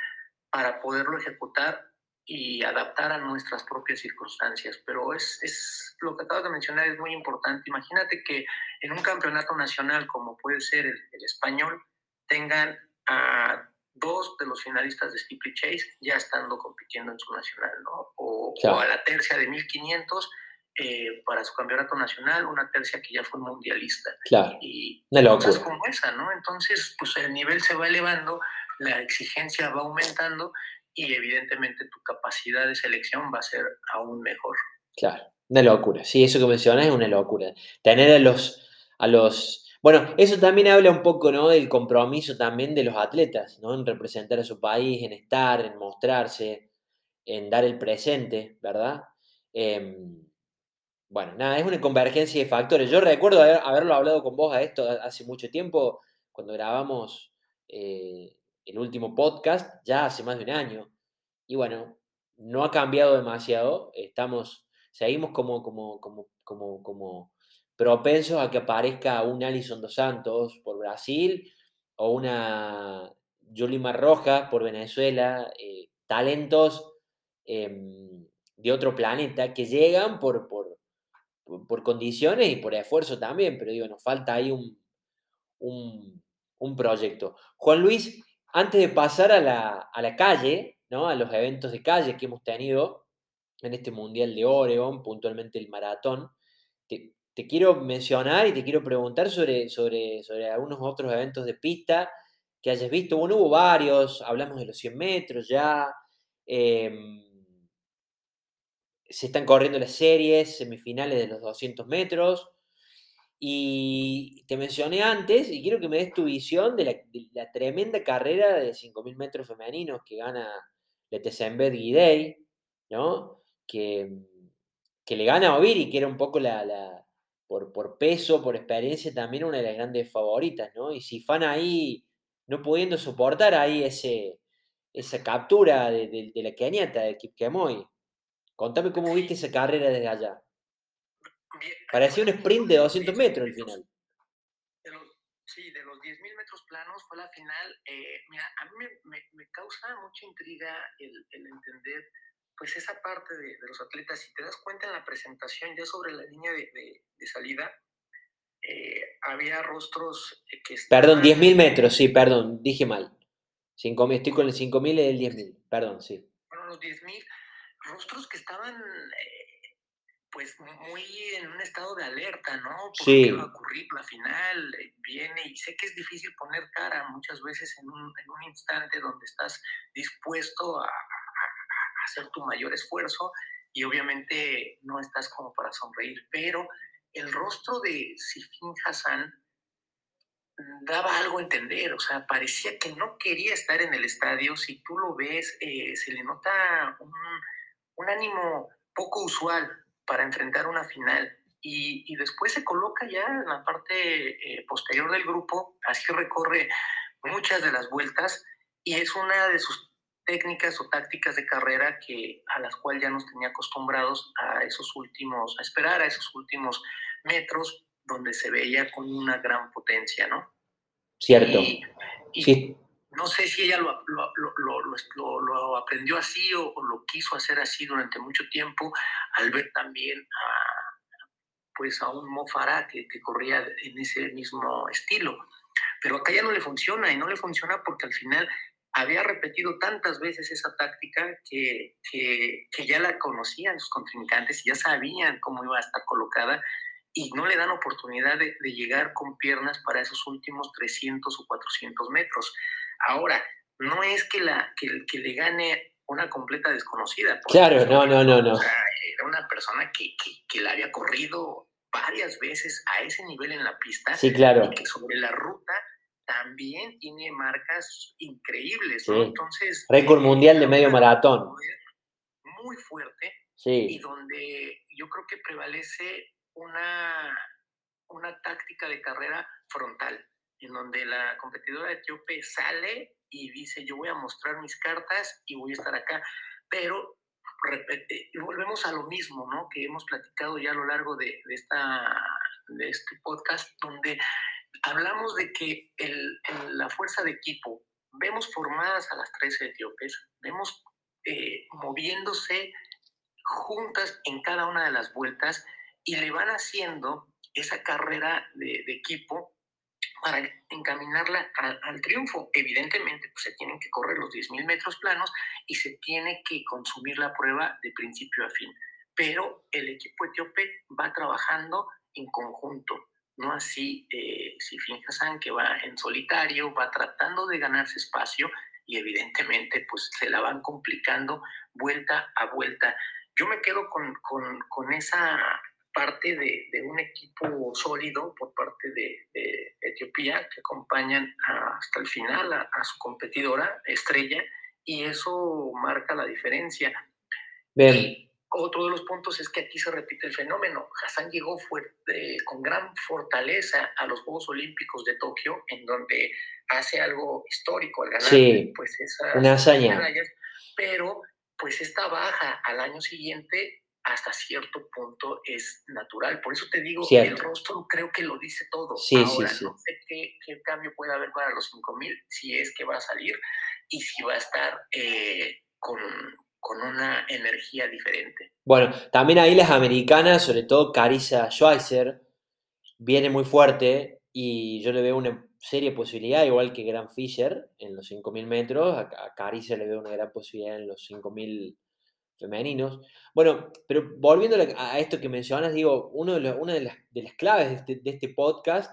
para poderlo ejecutar y adaptar a nuestras propias circunstancias. Pero es, es, lo que acabas de mencionar es muy importante. Imagínate que en un campeonato nacional como puede ser el, español, tengan a dos de los finalistas de Steeple Chase ya estando compitiendo en su nacional, ¿no? O, a la tercia de 1500 eh, para su campeonato nacional, una tercia que ya fue mundialista. Claro. Y cosas como esa, ¿no? Entonces, pues el nivel se va elevando, la exigencia va aumentando y evidentemente tu capacidad de selección va a ser aún mejor. Claro, una locura. Sí, eso que mencionas es una locura. Tener a los, a los... Bueno, eso también habla un poco ¿no? del compromiso también de los atletas, ¿no? En representar a su país, en estar, en mostrarse, en dar el presente, ¿verdad? Em, bueno, nada, es una convergencia de factores. Yo recuerdo haberlo hablado con vos a esto hace mucho tiempo, cuando grabamos eh, el último podcast ya hace más de un año. Y bueno, no ha cambiado demasiado. Estamos, seguimos como, como, como, como, como propensos a que aparezca un Alison dos Santos por Brasil o una Yulima Roja por Venezuela. Eh, talentos em, de otro planeta que llegan por, por, por, condiciones y por esfuerzo también, pero digo, nos falta ahí un, un, un proyecto. Juan Luis, antes de pasar a la, calle, ¿no? a los eventos de calle que hemos tenido en este Mundial de Oregon, puntualmente el maratón, te, quiero mencionar y te quiero preguntar sobre, sobre, sobre algunos otros eventos de pista que hayas visto. Bueno, hubo varios, hablamos de los 100 metros ya. Em, se están corriendo las series, semifinales de los 200 metros. Y te mencioné antes, y quiero que me des tu visión de la, tremenda carrera de 5.000 metros femeninos que gana Letesenbet Guidey, ¿no? Que, que le gana a Oviri, que era un poco la, por, por, peso, por experiencia, también una de las grandes favoritas, ¿no? Y si fan ahí, no pudiendo soportar ahí ese, esa captura de, la keniata, de. Contame cómo viste esa carrera desde allá. Parecía un sprint de 200 metros al final. sí, de los 10.000 metros planos fue la final. Eh, mira, a mí me, causa mucha intriga el, entender pues esa parte de, los atletas. Si te das cuenta en la presentación, ya sobre la línea de, salida, eh, había rostros eh, que Perdón, 10.000 metros, sí, perdón, dije mal. 5, estoy con el 5.000 y el 10.000, perdón, sí. Bueno, los 10.000, rostros que estaban pues muy en un estado de alerta, ¿no? Porque sí. va a ocurrir la final, eh, viene y sé que es difícil poner cara muchas veces en un, en un instante donde estás dispuesto a, hacer tu mayor esfuerzo y obviamente no estás como para sonreír, pero el rostro de Sifin Hassan daba algo a entender, o sea, parecía que no quería estar en el estadio. Si tú lo ves, eh, se le nota un, un, ánimo poco usual para enfrentar una final. Y, y después se coloca ya en la parte eh, posterior del grupo, así recorre muchas de las vueltas y es una de sus técnicas o tácticas de carrera que a las cuales ya nos tenía acostumbrados a esos últimos, a esperar a esos últimos metros donde se veía con una gran potencia, ¿no? Cierto. Y, sí. No sé si ella lo, lo, lo, lo aprendió así o, lo quiso hacer así durante mucho tiempo, al ver también a, pues a un Mofara que, que corría en ese mismo estilo. Pero acá ya no le funciona y no le funciona porque al final había repetido tantas veces esa táctica que, que, que, ya la conocían sus contrincantes y ya sabían cómo iba a estar colocada y no le dan oportunidad de, de, llegar con piernas para esos últimos 300 o 400 metros. Ahora, no es que, la, que, que le gane una completa desconocida. Claro, no, no, no, no. O sea, era una persona que, que, que la había corrido varias veces a ese nivel en la pista. Sí, claro. Y que sobre la ruta también tiene marcas increíbles. ¿no? Sí. Entonces. Récord eh, mundial de medio maratón. Muy fuerte. Sí. Y donde yo creo que prevalece una, una táctica de carrera frontal, en donde la competidora etíope sale y dice, yo voy a mostrar mis cartas y voy a estar acá. Pero volvemos a lo mismo, ¿no? Que hemos platicado ya a lo largo de, de, esta, de este podcast, donde hablamos de que el, la fuerza de equipo vemos formadas a las 13 etíopes, vemos eh, moviéndose juntas en cada una de las vueltas y le van haciendo esa carrera de equipo para encaminarla al triunfo. Evidentemente, pues se tienen que correr los 10.000 metros planos y se tiene que consumir la prueba de principio a fin. Pero el equipo etíope va trabajando en conjunto, no así eh, si Hassan que va en solitario, va tratando de ganarse espacio y evidentemente pues se la van complicando vuelta a vuelta. Yo me quedo con, con, con esa parte de, de, un equipo sólido por parte de, de Etiopía que acompañan a, hasta el final a, a, su competidora estrella y eso marca la diferencia. Bien. Y otro de los puntos es que aquí se repite el fenómeno. Hassan llegó fuerte, con gran fortaleza a los Juegos Olímpicos de Tokio, en donde hace algo histórico al ganar sí, pues esas una hazaña. medallas, pero pues esta baja al año siguiente hasta cierto punto es natural. Por eso te digo, Cierto. el rostro creo que lo dice todo. Sí, Ahora, sí, sí. no sé qué, qué, cambio puede haber para los 5000, si es que va a salir y si va a estar eh, con, con, una energía diferente. Bueno, también ahí las americanas, sobre todo Carissa Schweizer, viene muy fuerte y yo le veo una seria posibilidad, igual que Grant Fisher en los 5000 metros. A, a Carissa le veo una gran posibilidad en los 5000 femeninos. Bueno, pero volviendo a esto que mencionas, digo, uno de los, una de las, de las claves de este, de este, podcast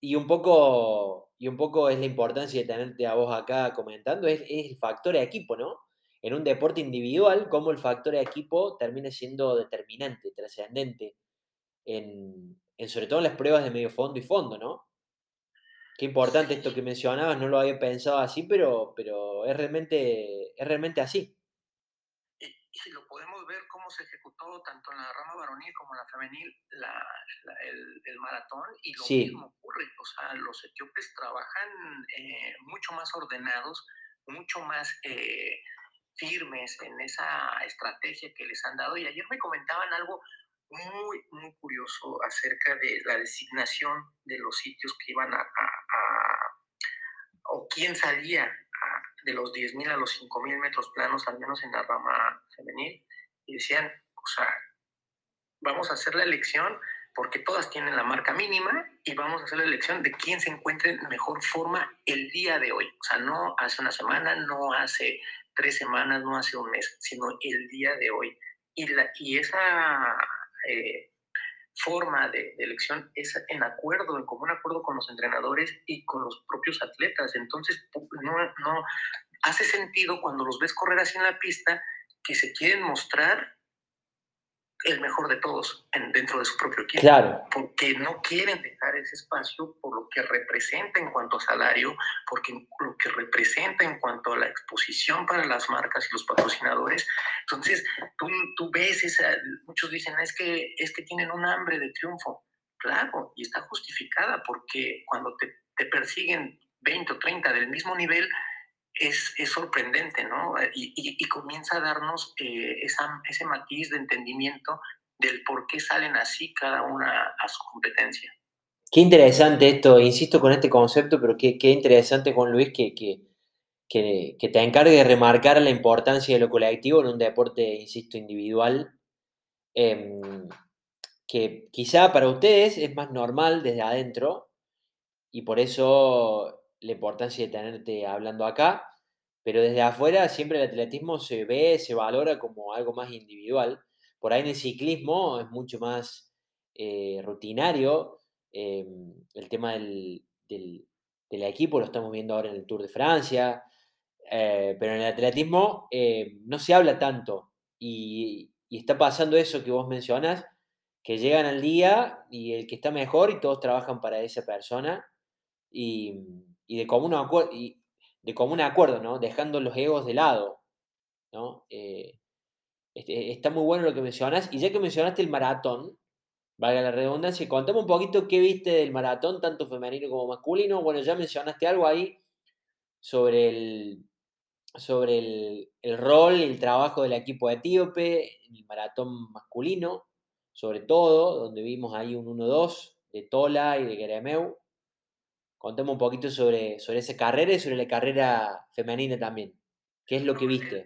y un, poco, y un poco es la importancia de tenerte a vos acá comentando, es, es el factor de equipo, ¿no? En un deporte individual, cómo el factor de equipo termina siendo determinante, trascendente, en, en, sobre todo en las pruebas de medio fondo y fondo, ¿no? Qué importante esto que mencionabas, no lo había pensado así, pero, pero es, realmente, es realmente así y lo podemos ver cómo se ejecutó tanto en la rama varonil como en la femenil la, la, el, el, maratón y lo sí. mismo ocurre, o sea, los etíopes trabajan eh, mucho más ordenados, mucho más eh, firmes en esa estrategia que les han dado y ayer me comentaban algo muy, muy curioso acerca de la designación de los sitios que iban a, a, a o quién salía de los 10.000 a los 5.000 metros planos, al menos en la rama femenil, y decían, o sea, vamos a hacer la elección porque todas tienen la marca mínima y vamos a hacer la elección de quién se encuentre en mejor forma el día de hoy. O sea, no hace una semana, no hace tres semanas, no hace un mes, sino el día de hoy. Y, la, y esa eh, forma de, elección es en acuerdo, en común acuerdo con los entrenadores y con los propios atletas. Entonces, no, no hace sentido cuando los ves correr así en la pista que se quieren mostrar el mejor de todos dentro de su propio equipo. Claro. Porque no quieren dejar ese espacio por lo que representa en cuanto a salario, porque lo que representa en cuanto a la exposición para las marcas y los patrocinadores. Entonces, tú, tú ves esa, muchos dicen, es que, es que tienen un hambre de triunfo. Claro, y está justificada porque cuando te, te persiguen 20 o 30 del mismo nivel, es, es sorprendente, ¿no? Y, y, comienza a darnos eh, ese matiz de entendimiento del por qué salen así cada una a su competencia. Qué interesante esto, insisto con este concepto, pero qué, interesante, Juan Luis, que, que, que, que, te encargue de remarcar la importancia de lo colectivo en un deporte, insisto, individual, eh, que quizá para ustedes es más normal desde adentro, y por eso la importancia de tenerte hablando acá, pero desde afuera siempre el atletismo se ve, se valora como algo más individual. Por ahí en el ciclismo es mucho más eh, rutinario. Eh, el tema del, del, equipo lo estamos viendo ahora en el Tour de Francia, eh, pero en el atletismo no se habla tanto. Y, y, está pasando eso que vos mencionas, que llegan al día y el que está mejor y todos trabajan para esa persona. Y, y de común acuerdo, y de común acuerdo, ¿no? Dejando los egos de lado, ¿no? Eh, este, está muy bueno lo que mencionas. Y ya que mencionaste el maratón, valga la redundancia, contame un poquito qué viste del maratón, tanto femenino como masculino. Bueno, ya mencionaste algo ahí sobre el, sobre el, el rol y el trabajo del equipo etíope, el maratón masculino, sobre todo, donde vimos ahí un 1-2 de Tola y de Geremeu. Contame un poquito sobre, sobre esa carrera y sobre la carrera femenina también. ¿Qué es lo que viste?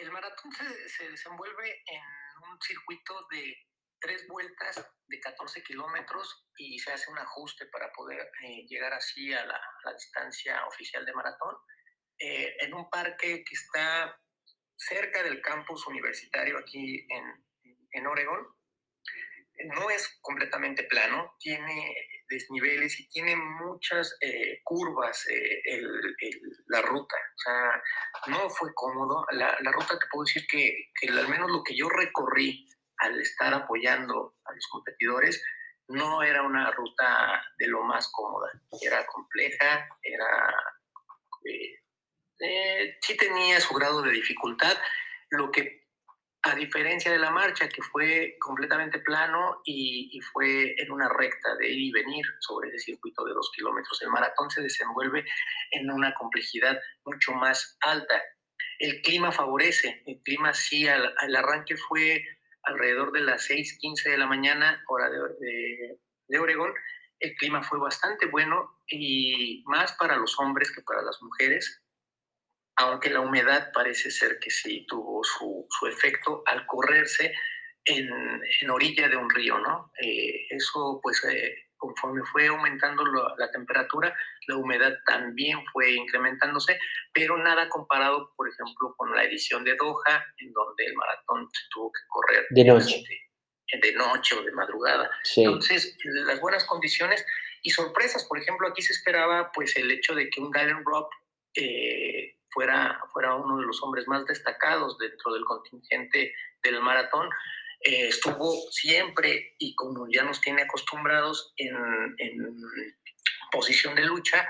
El, maratón se, desenvuelve en un circuito de tres vueltas de 14 kilómetros y se hace un ajuste para poder eh, llegar así a la, distancia oficial de maratón eh, en un parque que está cerca del campus universitario aquí en, en Oregón. No es completamente plano, tiene desniveles y tiene muchas eh, curvas eh, la ruta. O sea, no fue cómodo. La, ruta te puedo decir que, que, al menos lo que yo recorrí al estar apoyando a los competidores, no era una ruta de lo más cómoda. Era compleja, era... Eh, sí tenía su grado de dificultad. Lo que a diferencia de la marcha, que fue completamente plano y, fue en una recta de ir y venir sobre ese circuito de dos kilómetros, el maratón se desenvuelve en una complejidad mucho más alta. El clima favorece, el clima sí, al, arranque fue alrededor de las 6:15 de la mañana, hora de, de, de Oregón. El clima fue bastante bueno y más para los hombres que para las mujeres aunque la humedad parece ser que sí tuvo su, su efecto al correrse en, en, orilla de un río, ¿no? Eh, eso, pues, eh, conforme fue aumentando la temperatura, la humedad también fue incrementándose, pero nada comparado, por ejemplo, con la edición de Doha, en donde el maratón se tuvo que correr de noche, de, noche o de madrugada. Entonces, las buenas condiciones y sorpresas, por ejemplo, aquí se esperaba, pues, el hecho de que un Galen Rock eh, fuera, fuera uno de los hombres más destacados dentro del contingente del maratón. Eh, estuvo siempre y como ya nos tiene acostumbrados en, en, posición de lucha,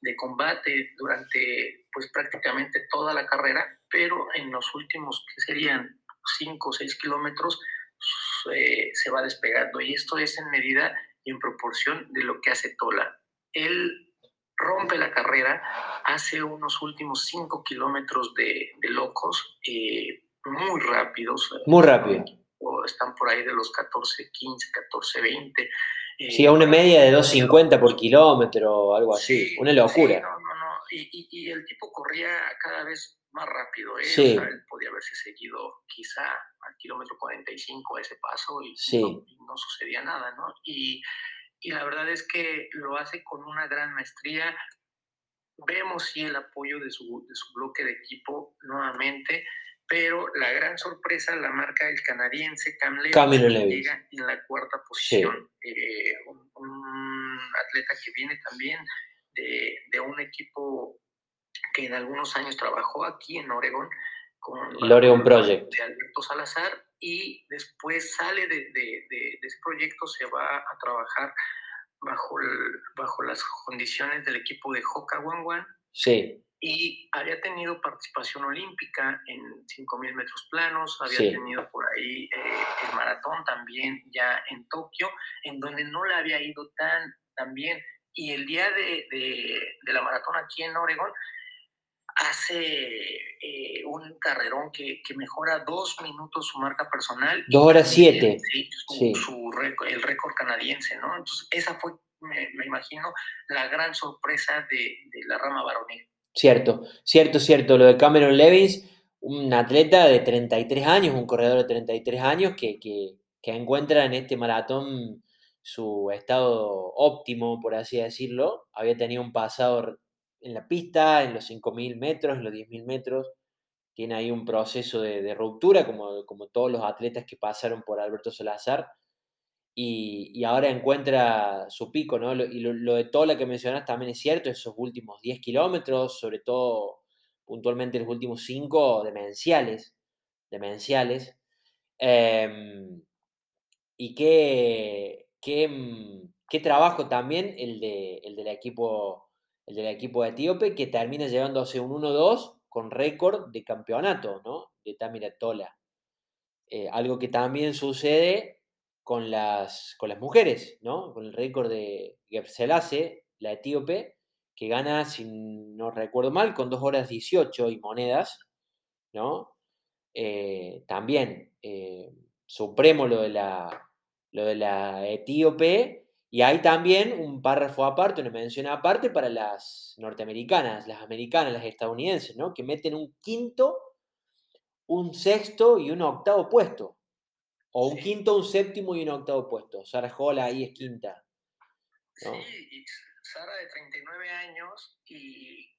de combate durante pues prácticamente toda la carrera, pero en los últimos que serían 5 o 6 kilómetros eh, se va despegando y esto es en medida y en proporción de lo que hace Tola. Él rompe la carrera, hace unos últimos 5 kilómetros de, de, locos, eh, muy rápidos. Muy rápido. Están por ahí de los 14, 15, 14, 20. sí, a una media de 2.50 por kilómetro o algo así. una locura. no, no, no. Y, y, el tipo corría cada vez más rápido. ¿eh? Sí. O sea, él podía haberse seguido quizá al kilómetro 45 a ese paso y, sí. no, y no sucedía nada, ¿no? Y y la verdad es que lo hace con una gran maestría. Vemos sí el apoyo de su, de su bloque de equipo nuevamente, pero la gran sorpresa la marca el canadiense Cam Lewis, llega en la cuarta posición. Eh, un, atleta que viene también de, de, un equipo que en algunos años trabajó aquí en Oregón con el Oregon Project de Alberto Salazar y después sale de, de, ese proyecto, se va a trabajar bajo, bajo las condiciones del equipo de Hoka One Sí. Y había tenido participación olímpica en 5.000 metros planos, había tenido por ahí eh, el maratón también ya en Tokio, en donde no le había ido tan, tan bien. Y el día de, de, de la maratón aquí en Oregón, hace eh, un carrerón que, que, mejora dos minutos su marca personal. Dos horas siete. Sí, su, el récord canadiense, ¿no? Entonces, esa fue, me, imagino, la gran sorpresa de, de, la rama varonil. Cierto, cierto, cierto. Lo de Cameron Levins, un atleta de 33 años, un corredor de 33 años que, que, que encuentra en este maratón su estado óptimo, por así decirlo. Había tenido un pasado en la pista, en los 5.000 metros, en los 10.000 metros. Tiene ahí un proceso de, ruptura, como, como, todos los atletas que pasaron por Alberto Salazar. Y, ahora encuentra su pico, ¿no? y lo, de todo lo que mencionas también es cierto, esos últimos 10 kilómetros, sobre todo puntualmente los últimos 5 demenciales, demenciales. Em, y qué, qué, qué, trabajo también el, de, el del equipo el del equipo etíope, que termina llevándose un 1-2 con récord de campeonato, ¿no? De Tamira Tola. Eh, algo que también sucede con las, con las mujeres, ¿no? Con el récord de Gebselase, la etíope, que gana, si no recuerdo mal, con 2 horas 18 y monedas, ¿no? Eh, también, eh, supremo lo de la, lo de la etíope, y hay también un párrafo aparte, una mención aparte para las norteamericanas, las americanas, las estadounidenses, ¿no? Que meten un quinto, un sexto y un octavo puesto. O un quinto, un séptimo y un octavo puesto. Sara Hall ahí es quinta. Sí, y Sara de 39 años y,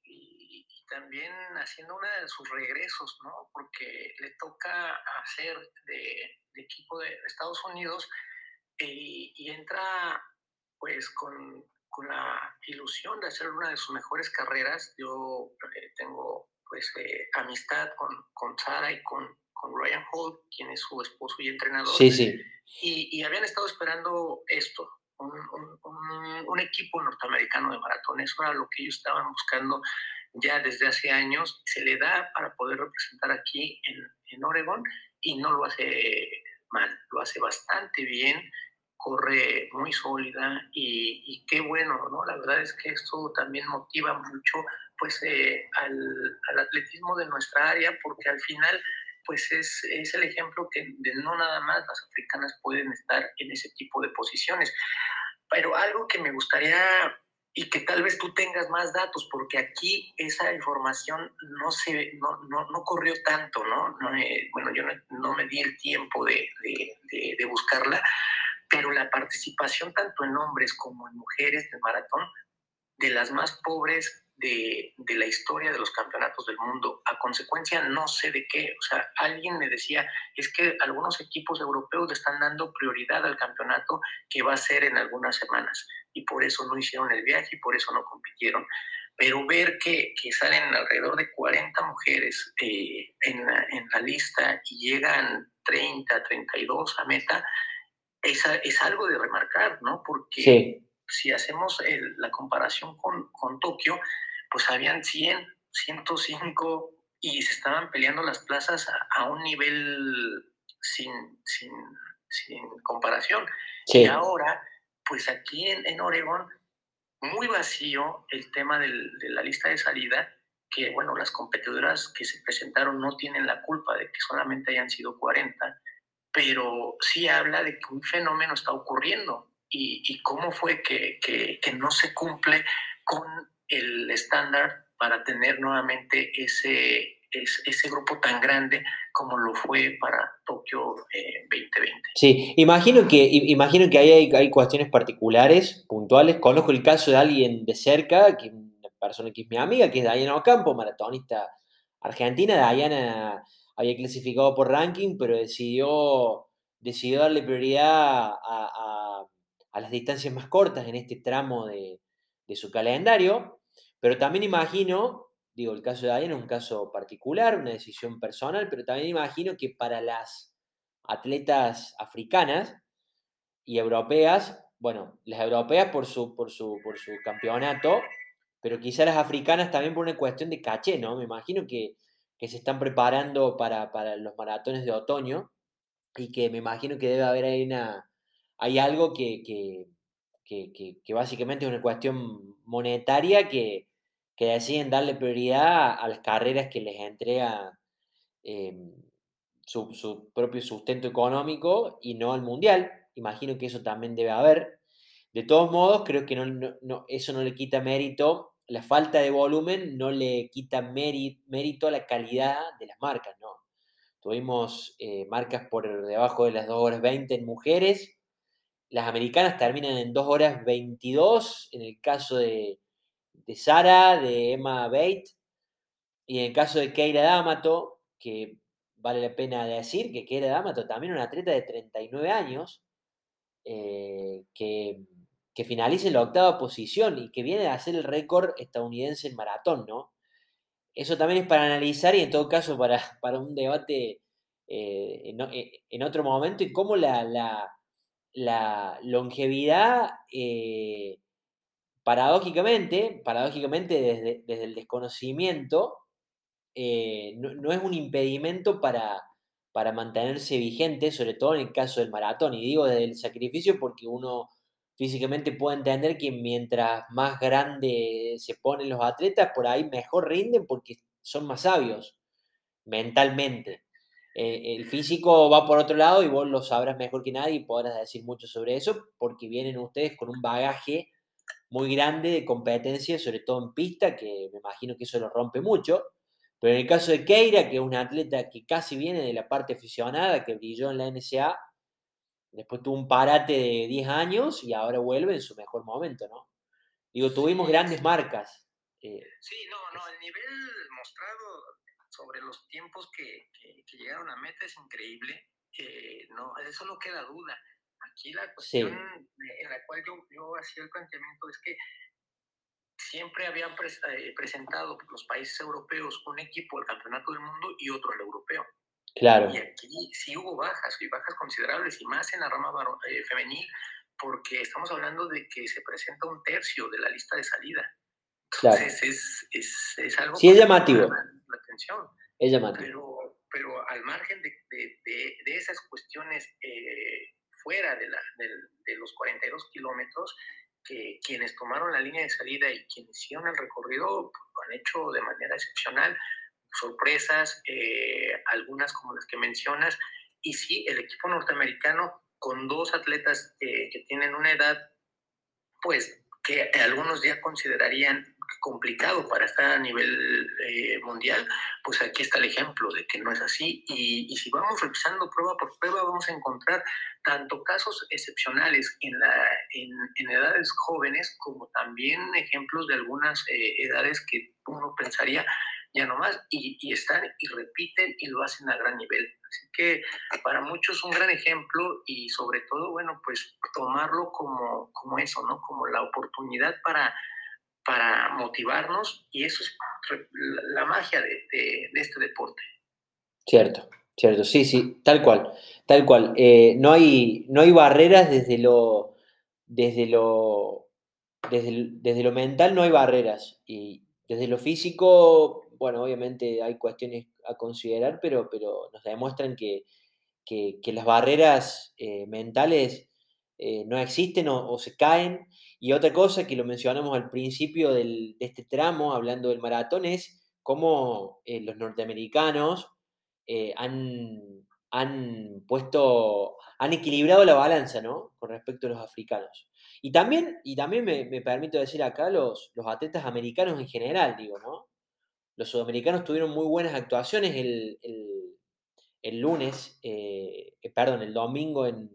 también haciendo uno de sus regresos, ¿no? Porque le toca hacer de, equipo de Estados Unidos eh, y entra pues con, con, la ilusión de hacer una de sus mejores carreras. Yo eh, tengo pues eh, amistad con, con Sara y con, con Ryan Holt, quien es su esposo y entrenador. Sí, sí. Y, y habían estado esperando esto, un, un, un, equipo norteamericano de maratón. Eso era lo que ellos estaban buscando ya desde hace años. Se le da para poder representar aquí en, en Oregon y no lo hace mal, lo hace bastante bien corre muy sólida y, qué bueno, ¿no? La verdad es que esto también motiva mucho pues eh, al, al, atletismo de nuestra área porque al final pues es, es, el ejemplo que de no nada más las africanas pueden estar en ese tipo de posiciones. Pero algo que me gustaría y que tal vez tú tengas más datos, porque aquí esa información no se no, no, no corrió tanto, ¿no? no eh, bueno, yo no, me di el tiempo de, de, de buscarla, pero la participación tanto en hombres como en mujeres del maratón, de las más pobres de, de, la historia de los campeonatos del mundo. A consecuencia, no sé de qué. O sea, alguien me decía, es que algunos equipos europeos le están dando prioridad al campeonato que va a ser en algunas semanas. Y por eso no hicieron el viaje y por eso no compitieron. Pero ver que, que salen alrededor de 40 mujeres eh, en, la, en la lista y llegan 30, 32 a meta, es, algo de remarcar, ¿no? Porque si hacemos la comparación con, con, Tokio, pues habían 100, 105 y se estaban peleando las plazas a, un nivel sin, sin, sin comparación. Y ahora, pues aquí en, en Oregón, muy vacío el tema del, de la lista de salida, que bueno, las competidoras que se presentaron no tienen la culpa de que solamente hayan sido 40 pero sí habla de que un fenómeno está ocurriendo y, cómo fue que, que, no se cumple con el estándar para tener nuevamente ese, ese, grupo tan grande como lo fue para Tokio 2020. Eh, sí, imagino que, imagino que hay, hay, cuestiones particulares, puntuales. Conozco el caso de alguien de cerca, que una persona que es mi amiga, que es Diana Ocampo, maratonista argentina. Diana había clasificado por ranking, pero decidió, decidió darle prioridad a, las distancias más cortas en este tramo de, su calendario. Pero también imagino, digo, el caso de Diana es un caso particular, una decisión personal, pero también imagino que para las atletas africanas y europeas, bueno, las europeas por su, por su, por su campeonato, pero quizás las africanas también por una cuestión de caché, ¿no? Me imagino que, se están preparando para, los maratones de otoño y que me imagino que debe haber una, hay algo que, que, básicamente es una cuestión monetaria que, deciden darle prioridad a, las carreras que les entrega em, su, propio sustento económico y no al mundial. Imagino que eso también debe haber. De todos modos, creo que no, eso no le quita mérito, la falta de volumen no le quita mérito a la calidad de las marcas, ¿no? Tuvimos eh, marcas por debajo de las 2 horas 20 en mujeres, las americanas terminan en 2 horas 22, en el caso de, de Sara, de Emma Bate, y en el caso de Keira D'Amato, que vale la pena decir que Keira D'Amato también una atleta de 39 años, eh, que, que, finaliza en la octava posición y que viene a hacer el récord estadounidense en maratón, ¿no? Eso también es para analizar y en todo caso para, para un debate eh, en, otro momento y cómo la la longevidad, eh, paradójicamente, paradójicamente desde, el desconocimiento, eh, no, es un impedimento para, para mantenerse vigente, sobre todo en el caso del maratón. Y digo desde el sacrificio porque uno físicamente puede entender que mientras más grande se ponen los atletas, por ahí mejor rinden porque son más sabios mentalmente. Eh, el físico va por otro lado y vos lo sabrás mejor que nadie y podrás decir mucho sobre eso porque vienen ustedes con un bagaje muy grande de competencia, sobre todo en pista, que me imagino que eso lo rompe mucho. Pero en el caso de Keira, que es una atleta que casi viene de la parte aficionada, que brilló en la NSA, después tuvo un parate de 10 años y ahora vuelve en su mejor momento, ¿no? Digo, tuvimos grandes marcas. Eh, sí, no, no, el nivel mostrado sobre los tiempos que, que, llegaron a meta es increíble. Eh, no, eso no queda duda. Aquí la cuestión en la cual yo, yo hacía el planteamiento es que siempre habían eh, presentado los países europeos un equipo al campeonato del mundo y otro al europeo. Claro. Y aquí sí hubo bajas, y bajas considerables, y más en la rama eh, femenil, porque estamos hablando de que se presenta un tercio de la lista de salida. Entonces es, es, es, algo... Sí, es llamativo. La, atención. Es llamativo. Pero, pero al margen de, de, de, esas cuestiones eh, fuera de, la, de, los 42 kilómetros, que quienes tomaron la línea de salida y quienes hicieron el recorrido pues, lo han hecho de manera excepcional. Sorpresas, eh, algunas como las que mencionas. Y sí, el equipo norteamericano con dos atletas eh, que tienen una edad, pues que algunos ya considerarían complicado para estar a nivel eh, mundial, pues aquí está el ejemplo de que no es así. Y, si vamos revisando prueba por prueba, vamos a encontrar tanto casos excepcionales en, la, en, edades jóvenes como también ejemplos de algunas eh, edades que uno pensaría ya no más, y, están y repiten y lo hacen a gran nivel. Así que para muchos un gran ejemplo y sobre todo, bueno, pues tomarlo como, como eso, ¿no? Como la oportunidad para para motivarnos y eso es la magia de, este deporte. Cierto, cierto, sí, sí, tal cual, tal cual. Eh, no, hay, no hay barreras desde lo, desde lo, desde, lo mental, no hay barreras. Y desde lo físico, bueno, obviamente hay cuestiones a considerar, pero, pero nos demuestran que, las barreras eh, mentales eh, no existen o, se caen y otra cosa que lo mencionamos al principio de este tramo, hablando del maratón, es cómo eh, los norteamericanos han, han, puesto, han equilibrado la balanza, ¿no? Con respecto a los africanos. Y también, y también me, permito decir acá los, los atletas americanos en general, digo, ¿no? Los sudamericanos tuvieron muy buenas actuaciones el, el, lunes, eh, perdón, el domingo en,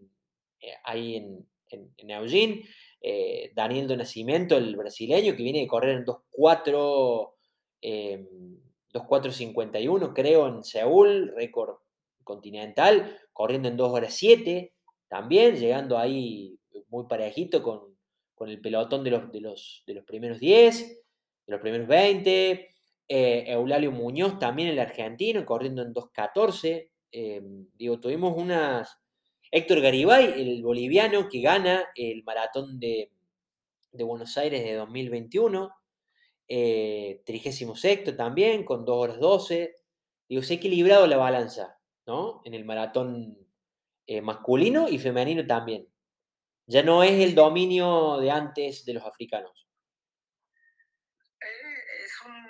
ahí en, en, en Eugene. Eh, Daniel el brasileño, que viene de correr en 2.4, 2.451, em, creo, en Seúl, récord continental, corriendo en 2 horas 7, también, llegando ahí muy parejito con, el pelotón de los, de, los, de los primeros 10, de los primeros 20. Eh, Eulalio Muñoz, también el argentino, corriendo en 2.14. Em, digo, tuvimos unas... Héctor Garibay, el boliviano que gana el maratón de, Buenos Aires de 2021, eh, 36 también, con 2 horas 12. Digo, se ha equilibrado la balanza, ¿no? En el maratón eh, masculino y femenino también. Ya no es el dominio de antes de los africanos. Eh, es un,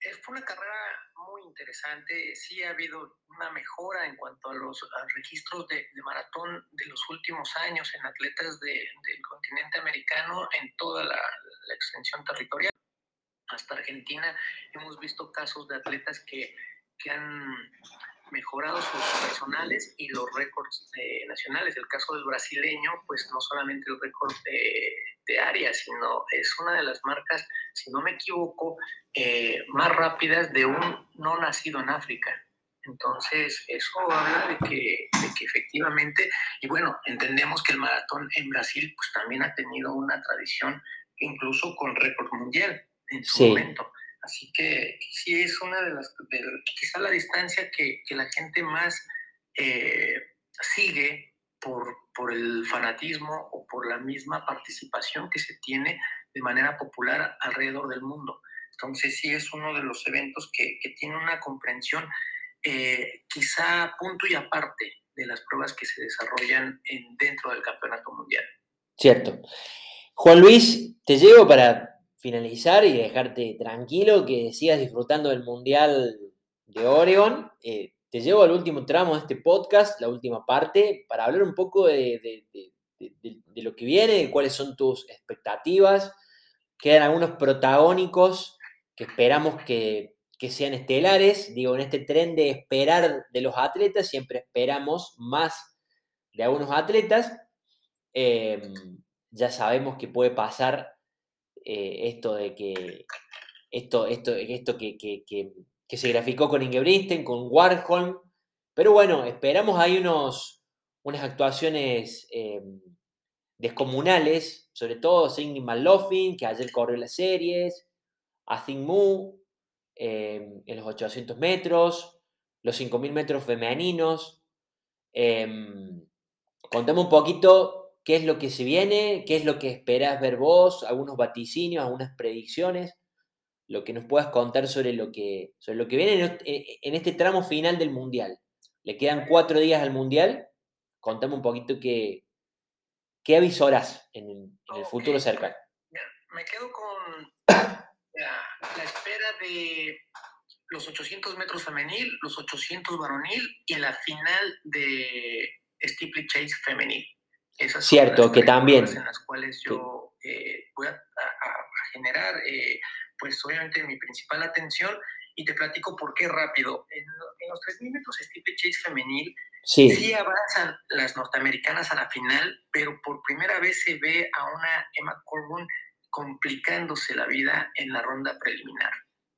eh, fue una carrera muy interesante. Sí ha habido una mejora en cuanto a los registros de, maratón de los últimos años en atletas del continente americano en toda la, extensión territorial. Hasta Argentina hemos visto casos de atletas que, que han mejorado sus personales y los récords eh, nacionales. El caso del brasileño, pues no solamente el récord de, área, sino es una de las marcas, si no me equivoco, eh, más rápidas de un no nacido en África. Entonces, eso habla de que, de que, efectivamente, y bueno, entendemos que el maratón en Brasil pues también ha tenido una tradición incluso con récord mundial en su momento. Así que sí es una de las, quizá la distancia que, la gente más eh, sigue por, por el fanatismo o por la misma participación que se tiene de manera popular alrededor del mundo. Entonces sí es uno de los eventos que, tiene una comprensión eh, quizá punto y aparte de las pruebas que se desarrollan en, dentro del campeonato mundial. Cierto. Juan Luis, te llevo para finalizar y dejarte tranquilo, que sigas disfrutando del Mundial de Oregon. Eh, te llevo al último tramo de este podcast, la última parte, para hablar un poco de, lo que viene, de cuáles son tus expectativas. Quedan algunos protagónicos que esperamos que, sean estelares. Digo, en este tren de esperar de los atletas, siempre esperamos más de algunos atletas. Em, ya sabemos que puede pasar eh, esto de que esto, esto, esto que, que, se graficó con Ingebristen, con Warhol. Pero bueno, esperamos ahí unos, unas actuaciones em, descomunales, sobre todo Sidney McLaughlin, que ayer corrió las series, Athing Mu em, en los 800 metros, los 5000 metros femeninos. Eh, un poquito qué es lo que se viene, qué es lo que esperas ver vos, algunos vaticinios, algunas predicciones, lo que nos puedas contar sobre lo que, sobre lo que viene en e, este tramo final del Mundial. Le quedan cuatro días al Mundial. Contame un poquito qué, qué avisoras en, el futuro cercano. Me quedo con la, espera de los 800 metros femenil, los 800 varonil y la final de Steeple Chase femenil. Esas Cierto, que también. En las cuales yo eh, voy a, generar, eh, pues obviamente mi principal atención y te platico por qué rápido. En, los 3.000 metros Steeple Chase femenil, sí. sí. avanzan las norteamericanas a la final, pero por primera vez se ve a una Emma Corbin complicándose la vida en la ronda preliminar.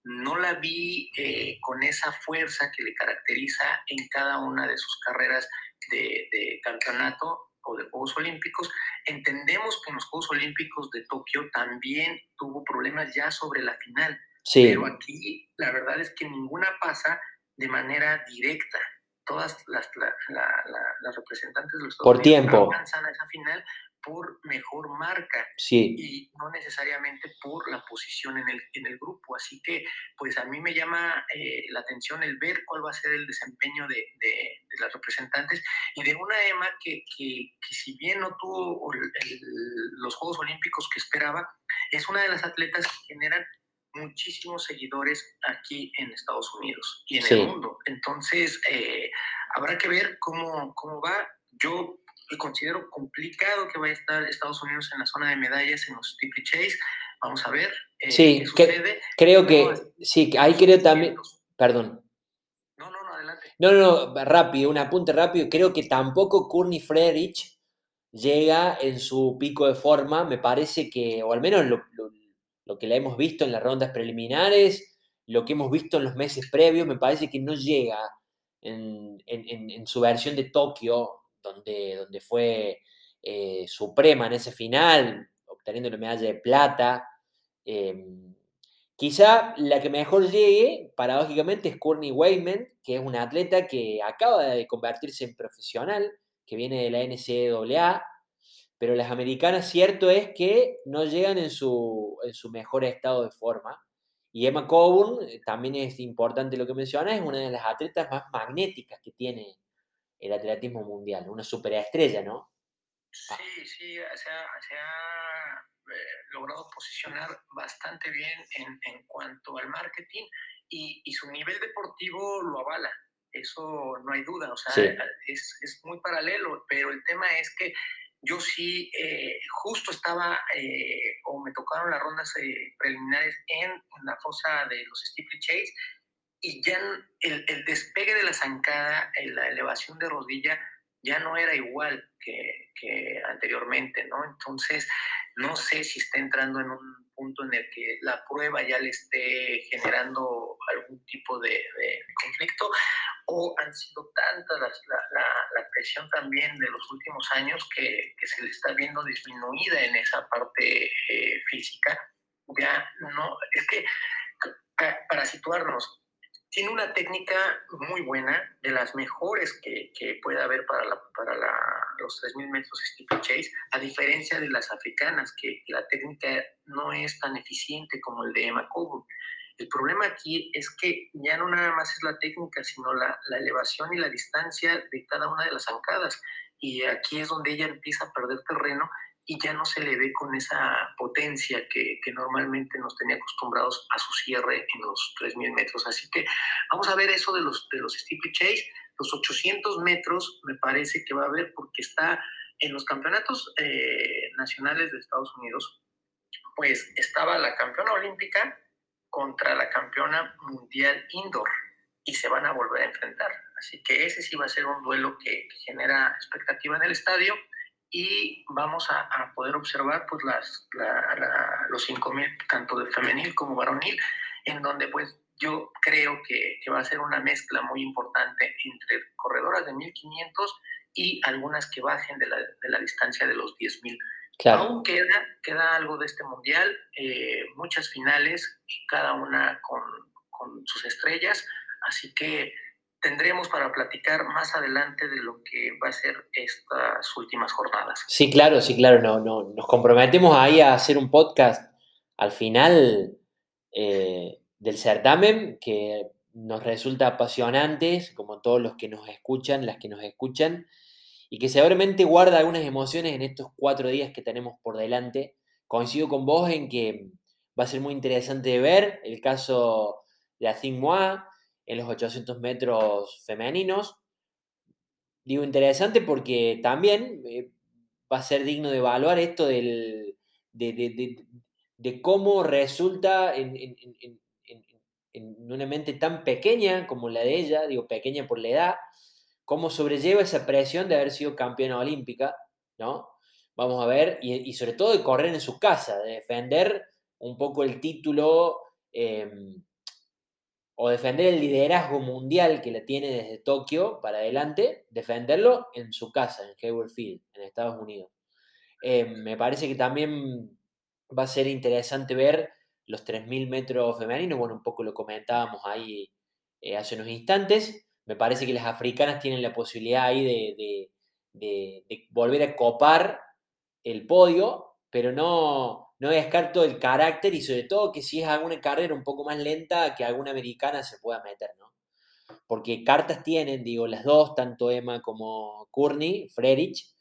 No la vi eh, con esa fuerza que le caracteriza en cada una de sus carreras de, de campeonato o de Juegos Olímpicos. Entendemos que en los Juegos Olímpicos de Tokio también tuvo problemas ya sobre la final. Pero aquí la verdad es que ninguna pasa de manera directa. Todas las, las representantes de los Por tiempo. avanzan a esa final por mejor marca sí. y no necesariamente por la posición en el, en el grupo. Así que, pues a mí me llama eh, la atención el ver cuál va a ser el desempeño de, de, las representantes y de una EMA que, que, si bien no tuvo los Juegos Olímpicos que esperaba, es una de las atletas que generan muchísimos seguidores aquí en Estados Unidos y en el mundo. Entonces, eh, habrá que ver cómo, cómo va. Yo considero complicado que vaya a estar Estados Unidos en la zona de medallas en los Steeple Chase. Vamos a ver eh, sí, qué sucede. creo que, sí, ahí creo también, perdón. No, no, no, adelante. No, no, no, rápido, un apunte rápido. Creo que tampoco Courtney Frederich llega en su pico de forma. Me parece que, o al menos lo, lo que la hemos visto en las rondas preliminares, lo que hemos visto en los meses previos, me parece que no llega en, en, en su versión de Tokio donde, donde fue eh, suprema en ese final, obteniendo la medalla de plata. Em, Quizá la que mejor llegue, paradójicamente, es Courtney Wayman, que es una atleta que acaba de convertirse en profesional, que viene de la NCAA, pero las americanas cierto es que no llegan en su, en su mejor estado de forma. Y Emma Coburn, eh, también es importante lo que menciona, es una de las atletas más magnéticas que tiene el atletismo mundial, una superestrella, ¿no? Sí, sí, se ha, eh, logrado posicionar bastante bien en, en cuanto al marketing y, y, su nivel deportivo lo avala, eso no hay duda, o sea, es, es, muy paralelo, pero el tema es que yo sí, eh, justo estaba, eh, o me tocaron las rondas eh, preliminares en, la fosa de los Chase y ya el, el, despegue de la zancada, la elevación de rodilla, ya no era igual que, que, anteriormente, ¿no? Entonces, no sé si está entrando en un punto en el que la prueba ya le esté generando algún tipo de, de conflicto o han sido tantas la, la, la, presión también de los últimos años que, que, se le está viendo disminuida en esa parte eh, física. Ya no, es que para situarnos, tiene una técnica muy buena, de las mejores que, que puede haber para, la, para la, los 3.000 metros chase a diferencia de las africanas, que la técnica no es tan eficiente como el de Emma Coburn. El problema aquí es que ya no nada más es la técnica, sino la, la elevación y la distancia de cada una de las zancadas. Y aquí es donde ella empieza a perder terreno y ya no se le ve con esa potencia que, que, normalmente nos tenía acostumbrados a su cierre en los 3.000 metros. Así que vamos a ver eso de los, de los Chase. Los 800 metros me parece que va a haber porque está en los campeonatos eh, nacionales de Estados Unidos, pues estaba la campeona olímpica contra la campeona mundial indoor y se van a volver a enfrentar. Así que ese sí va a ser un duelo que, genera expectativa en el estadio y vamos a, poder observar pues las, los 5.000 tanto de femenil como varonil, en donde pues yo creo que, que, va a ser una mezcla muy importante entre corredoras de 1.500 y algunas que bajen de la, de la distancia de los 10.000 Aún queda, queda algo de este mundial, eh, muchas finales, cada una con, con, sus estrellas, así que tendremos para platicar más adelante de lo que va a ser estas últimas jornadas. Sí, claro, sí, claro, no, no, nos comprometemos ahí a hacer un podcast al final eh, del certamen que nos resulta apasionante, como todos los que nos escuchan, las que nos escuchan y que seguramente guarda algunas emociones en estos cuatro días que tenemos por delante. Coincido con vos en que va a ser muy interesante ver el caso de Moa en los 800 metros femeninos. Digo interesante porque también eh, va a ser digno de evaluar esto del, de, cómo resulta en, en, una mente tan pequeña como la de ella, digo pequeña por la edad, cómo sobrelleva esa presión de haber sido campeona olímpica, ¿no? Vamos a ver, y, sobre todo de correr en su casa, de defender un poco el título em, o defender el liderazgo mundial que la tiene desde Tokio para adelante, defenderlo en su casa, en Hayward Field, en Estados Unidos. Em, me parece que también va a ser interesante ver los 3.000 metros femeninos, bueno, un poco lo comentábamos ahí eh, hace unos instantes, me parece que las africanas tienen la posibilidad ahí de, volver a copar el podio, pero no, no descarto el carácter y sobre todo que si es alguna carrera un poco más lenta, que alguna americana se pueda meter, ¿no? Porque cartas tienen, digo, las dos, tanto Emma como Courtney, Frerich,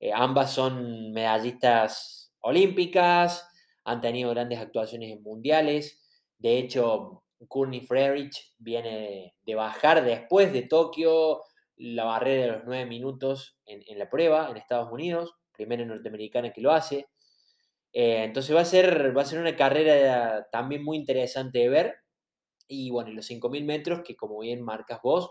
eh, ambas son medallistas olímpicas, han tenido grandes actuaciones en mundiales, de hecho, Courtney Frerich viene de, bajar después de Tokio la barrera de los nueve minutos en, la prueba en Estados Unidos, primera norteamericana que lo hace. Eh, entonces va a, ser, va a ser una carrera también muy interesante de ver. Y bueno, los 5.000 metros, que como bien marcas vos,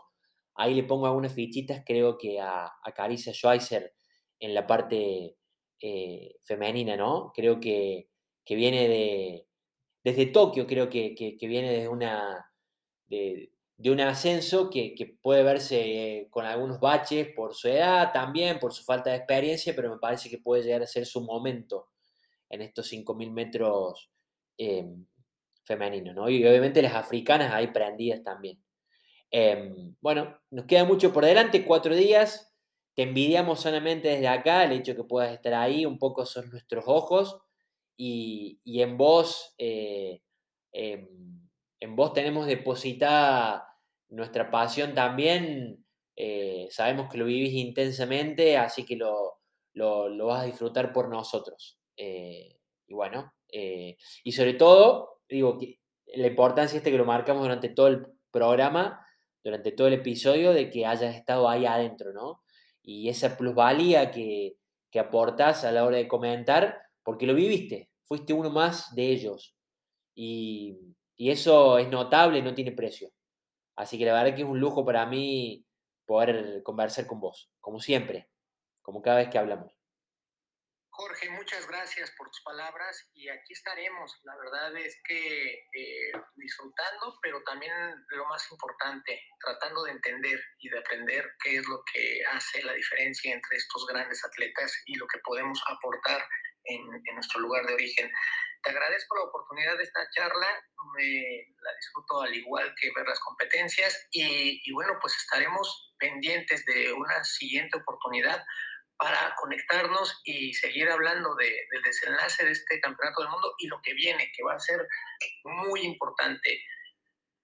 ahí le pongo algunas fichitas, creo que a, a Carissa Schweizer en la parte eh, femenina, ¿no? Creo que, que viene de, desde Tokio creo que, viene de, una, de, un ascenso que, puede verse con algunos baches por su edad también, por su falta de experiencia, pero me parece que puede llegar a ser su momento en estos 5.000 metros eh, femenino, ¿no? Y obviamente las africanas ahí prendidas también. Em, bueno, nos queda mucho por delante, cuatro días. Te envidiamos solamente desde acá el hecho que puedas estar ahí, un poco son nuestros ojos y, en vos, eh, em, en vos tenemos depositada nuestra pasión también. Eh, sabemos que lo vivís intensamente, así que lo, lo, vas a disfrutar por nosotros. Eh, y bueno, y sobre todo, digo, que la importancia este que lo marcamos durante todo el programa, durante todo el episodio, de que hayas estado ahí adentro, ¿no? Y esa plusvalía que, que aportas a la hora de comentar, porque lo viviste, fuiste uno más de ellos. Y, y eso es notable, no tiene precio. Así que la verdad que es un lujo para mí poder conversar con vos, como siempre, como cada vez que hablamos. Jorge, muchas gracias por tus palabras y aquí estaremos. La verdad es que eh, disfrutando, pero también lo más importante, tratando de entender y de aprender qué es lo que hace la diferencia entre estos grandes atletas y lo que podemos aportar en, nuestro lugar de origen. Te agradezco la oportunidad de esta charla, me la disfruto al igual que ver las competencias y, y bueno, pues estaremos pendientes de una siguiente oportunidad para conectarnos y seguir hablando de, del desenlace de este Campeonato del Mundo y lo que viene, que va a ser muy importante.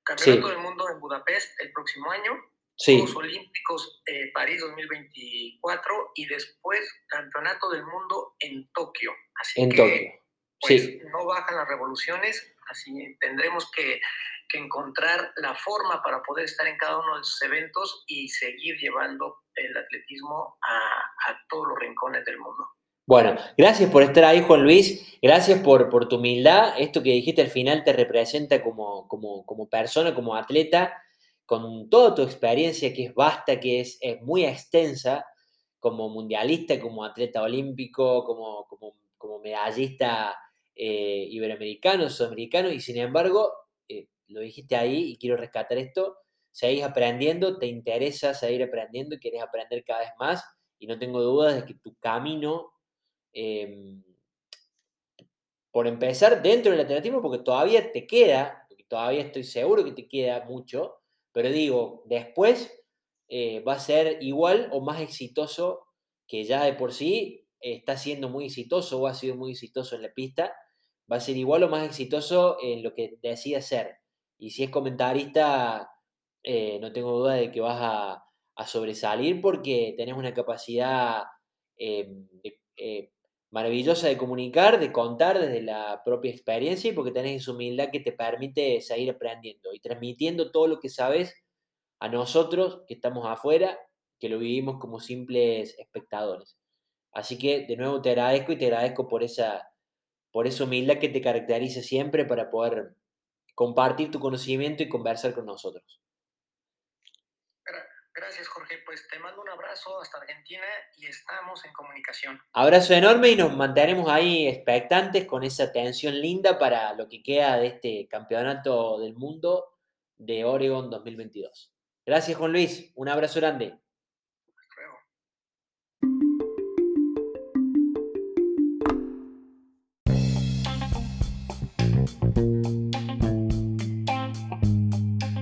Campeonato del Mundo en Budapest el próximo año, Juegos Olímpicos eh, París 2024 y después Campeonato del Mundo en Tokio. Así en que Tokio. Pues, no bajan las revoluciones, así tendremos que que encontrar la forma para poder estar en cada uno de esos eventos y seguir llevando el atletismo a, a todos los rincones del mundo. Bueno, gracias por estar ahí, Juan Luis. Gracias por, por tu humildad. Esto que dijiste al final te representa como, como, como, persona, como atleta, con toda tu experiencia que es vasta, que es, es muy extensa, como mundialista, como atleta olímpico, como, como, como medallista eh, iberoamericano, sudamericano, y sin embargo lo dijiste ahí y quiero rescatar esto, seguís aprendiendo, te interesa seguir aprendiendo y quieres aprender cada vez más y no tengo dudas de que tu camino, em, por empezar, dentro del atletismo, porque todavía te queda, porque todavía estoy seguro que te queda mucho, pero digo, después eh, va a ser igual o más exitoso que ya de por sí está siendo muy exitoso o ha sido muy exitoso en la pista, va a ser igual o más exitoso en lo que decida ser. Y si es comentarista, eh, no tengo duda de que vas a, sobresalir porque tenés una capacidad eh, eh, maravillosa de comunicar, de contar desde la propia experiencia y porque tenés esa humildad que te permite seguir aprendiendo y transmitiendo todo lo que sabes a nosotros que estamos afuera, que lo vivimos como simples espectadores. Así que de nuevo te agradezco y te agradezco por esa, por esa humildad que te caracteriza siempre para poder compartir tu conocimiento y conversar con nosotros. Gracias, Jorge. Pues te mando un abrazo hasta Argentina y estamos en comunicación. Abrazo enorme y nos mantenemos ahí expectantes con esa atención linda para lo que queda de este campeonato del mundo de Oregon 2022. Gracias, Juan Luis. Un abrazo grande.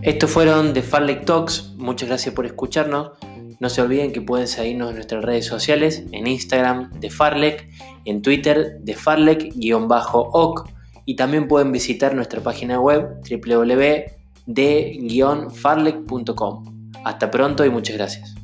Estos fueron The Farlek Talks. Muchas gracias por escucharnos. No se olviden que pueden seguirnos en nuestras redes sociales, en Instagram de Farlek, en Twitter de Farlek-oc y también pueden visitar nuestra página web www.de-farlek.com. Hasta pronto y muchas gracias.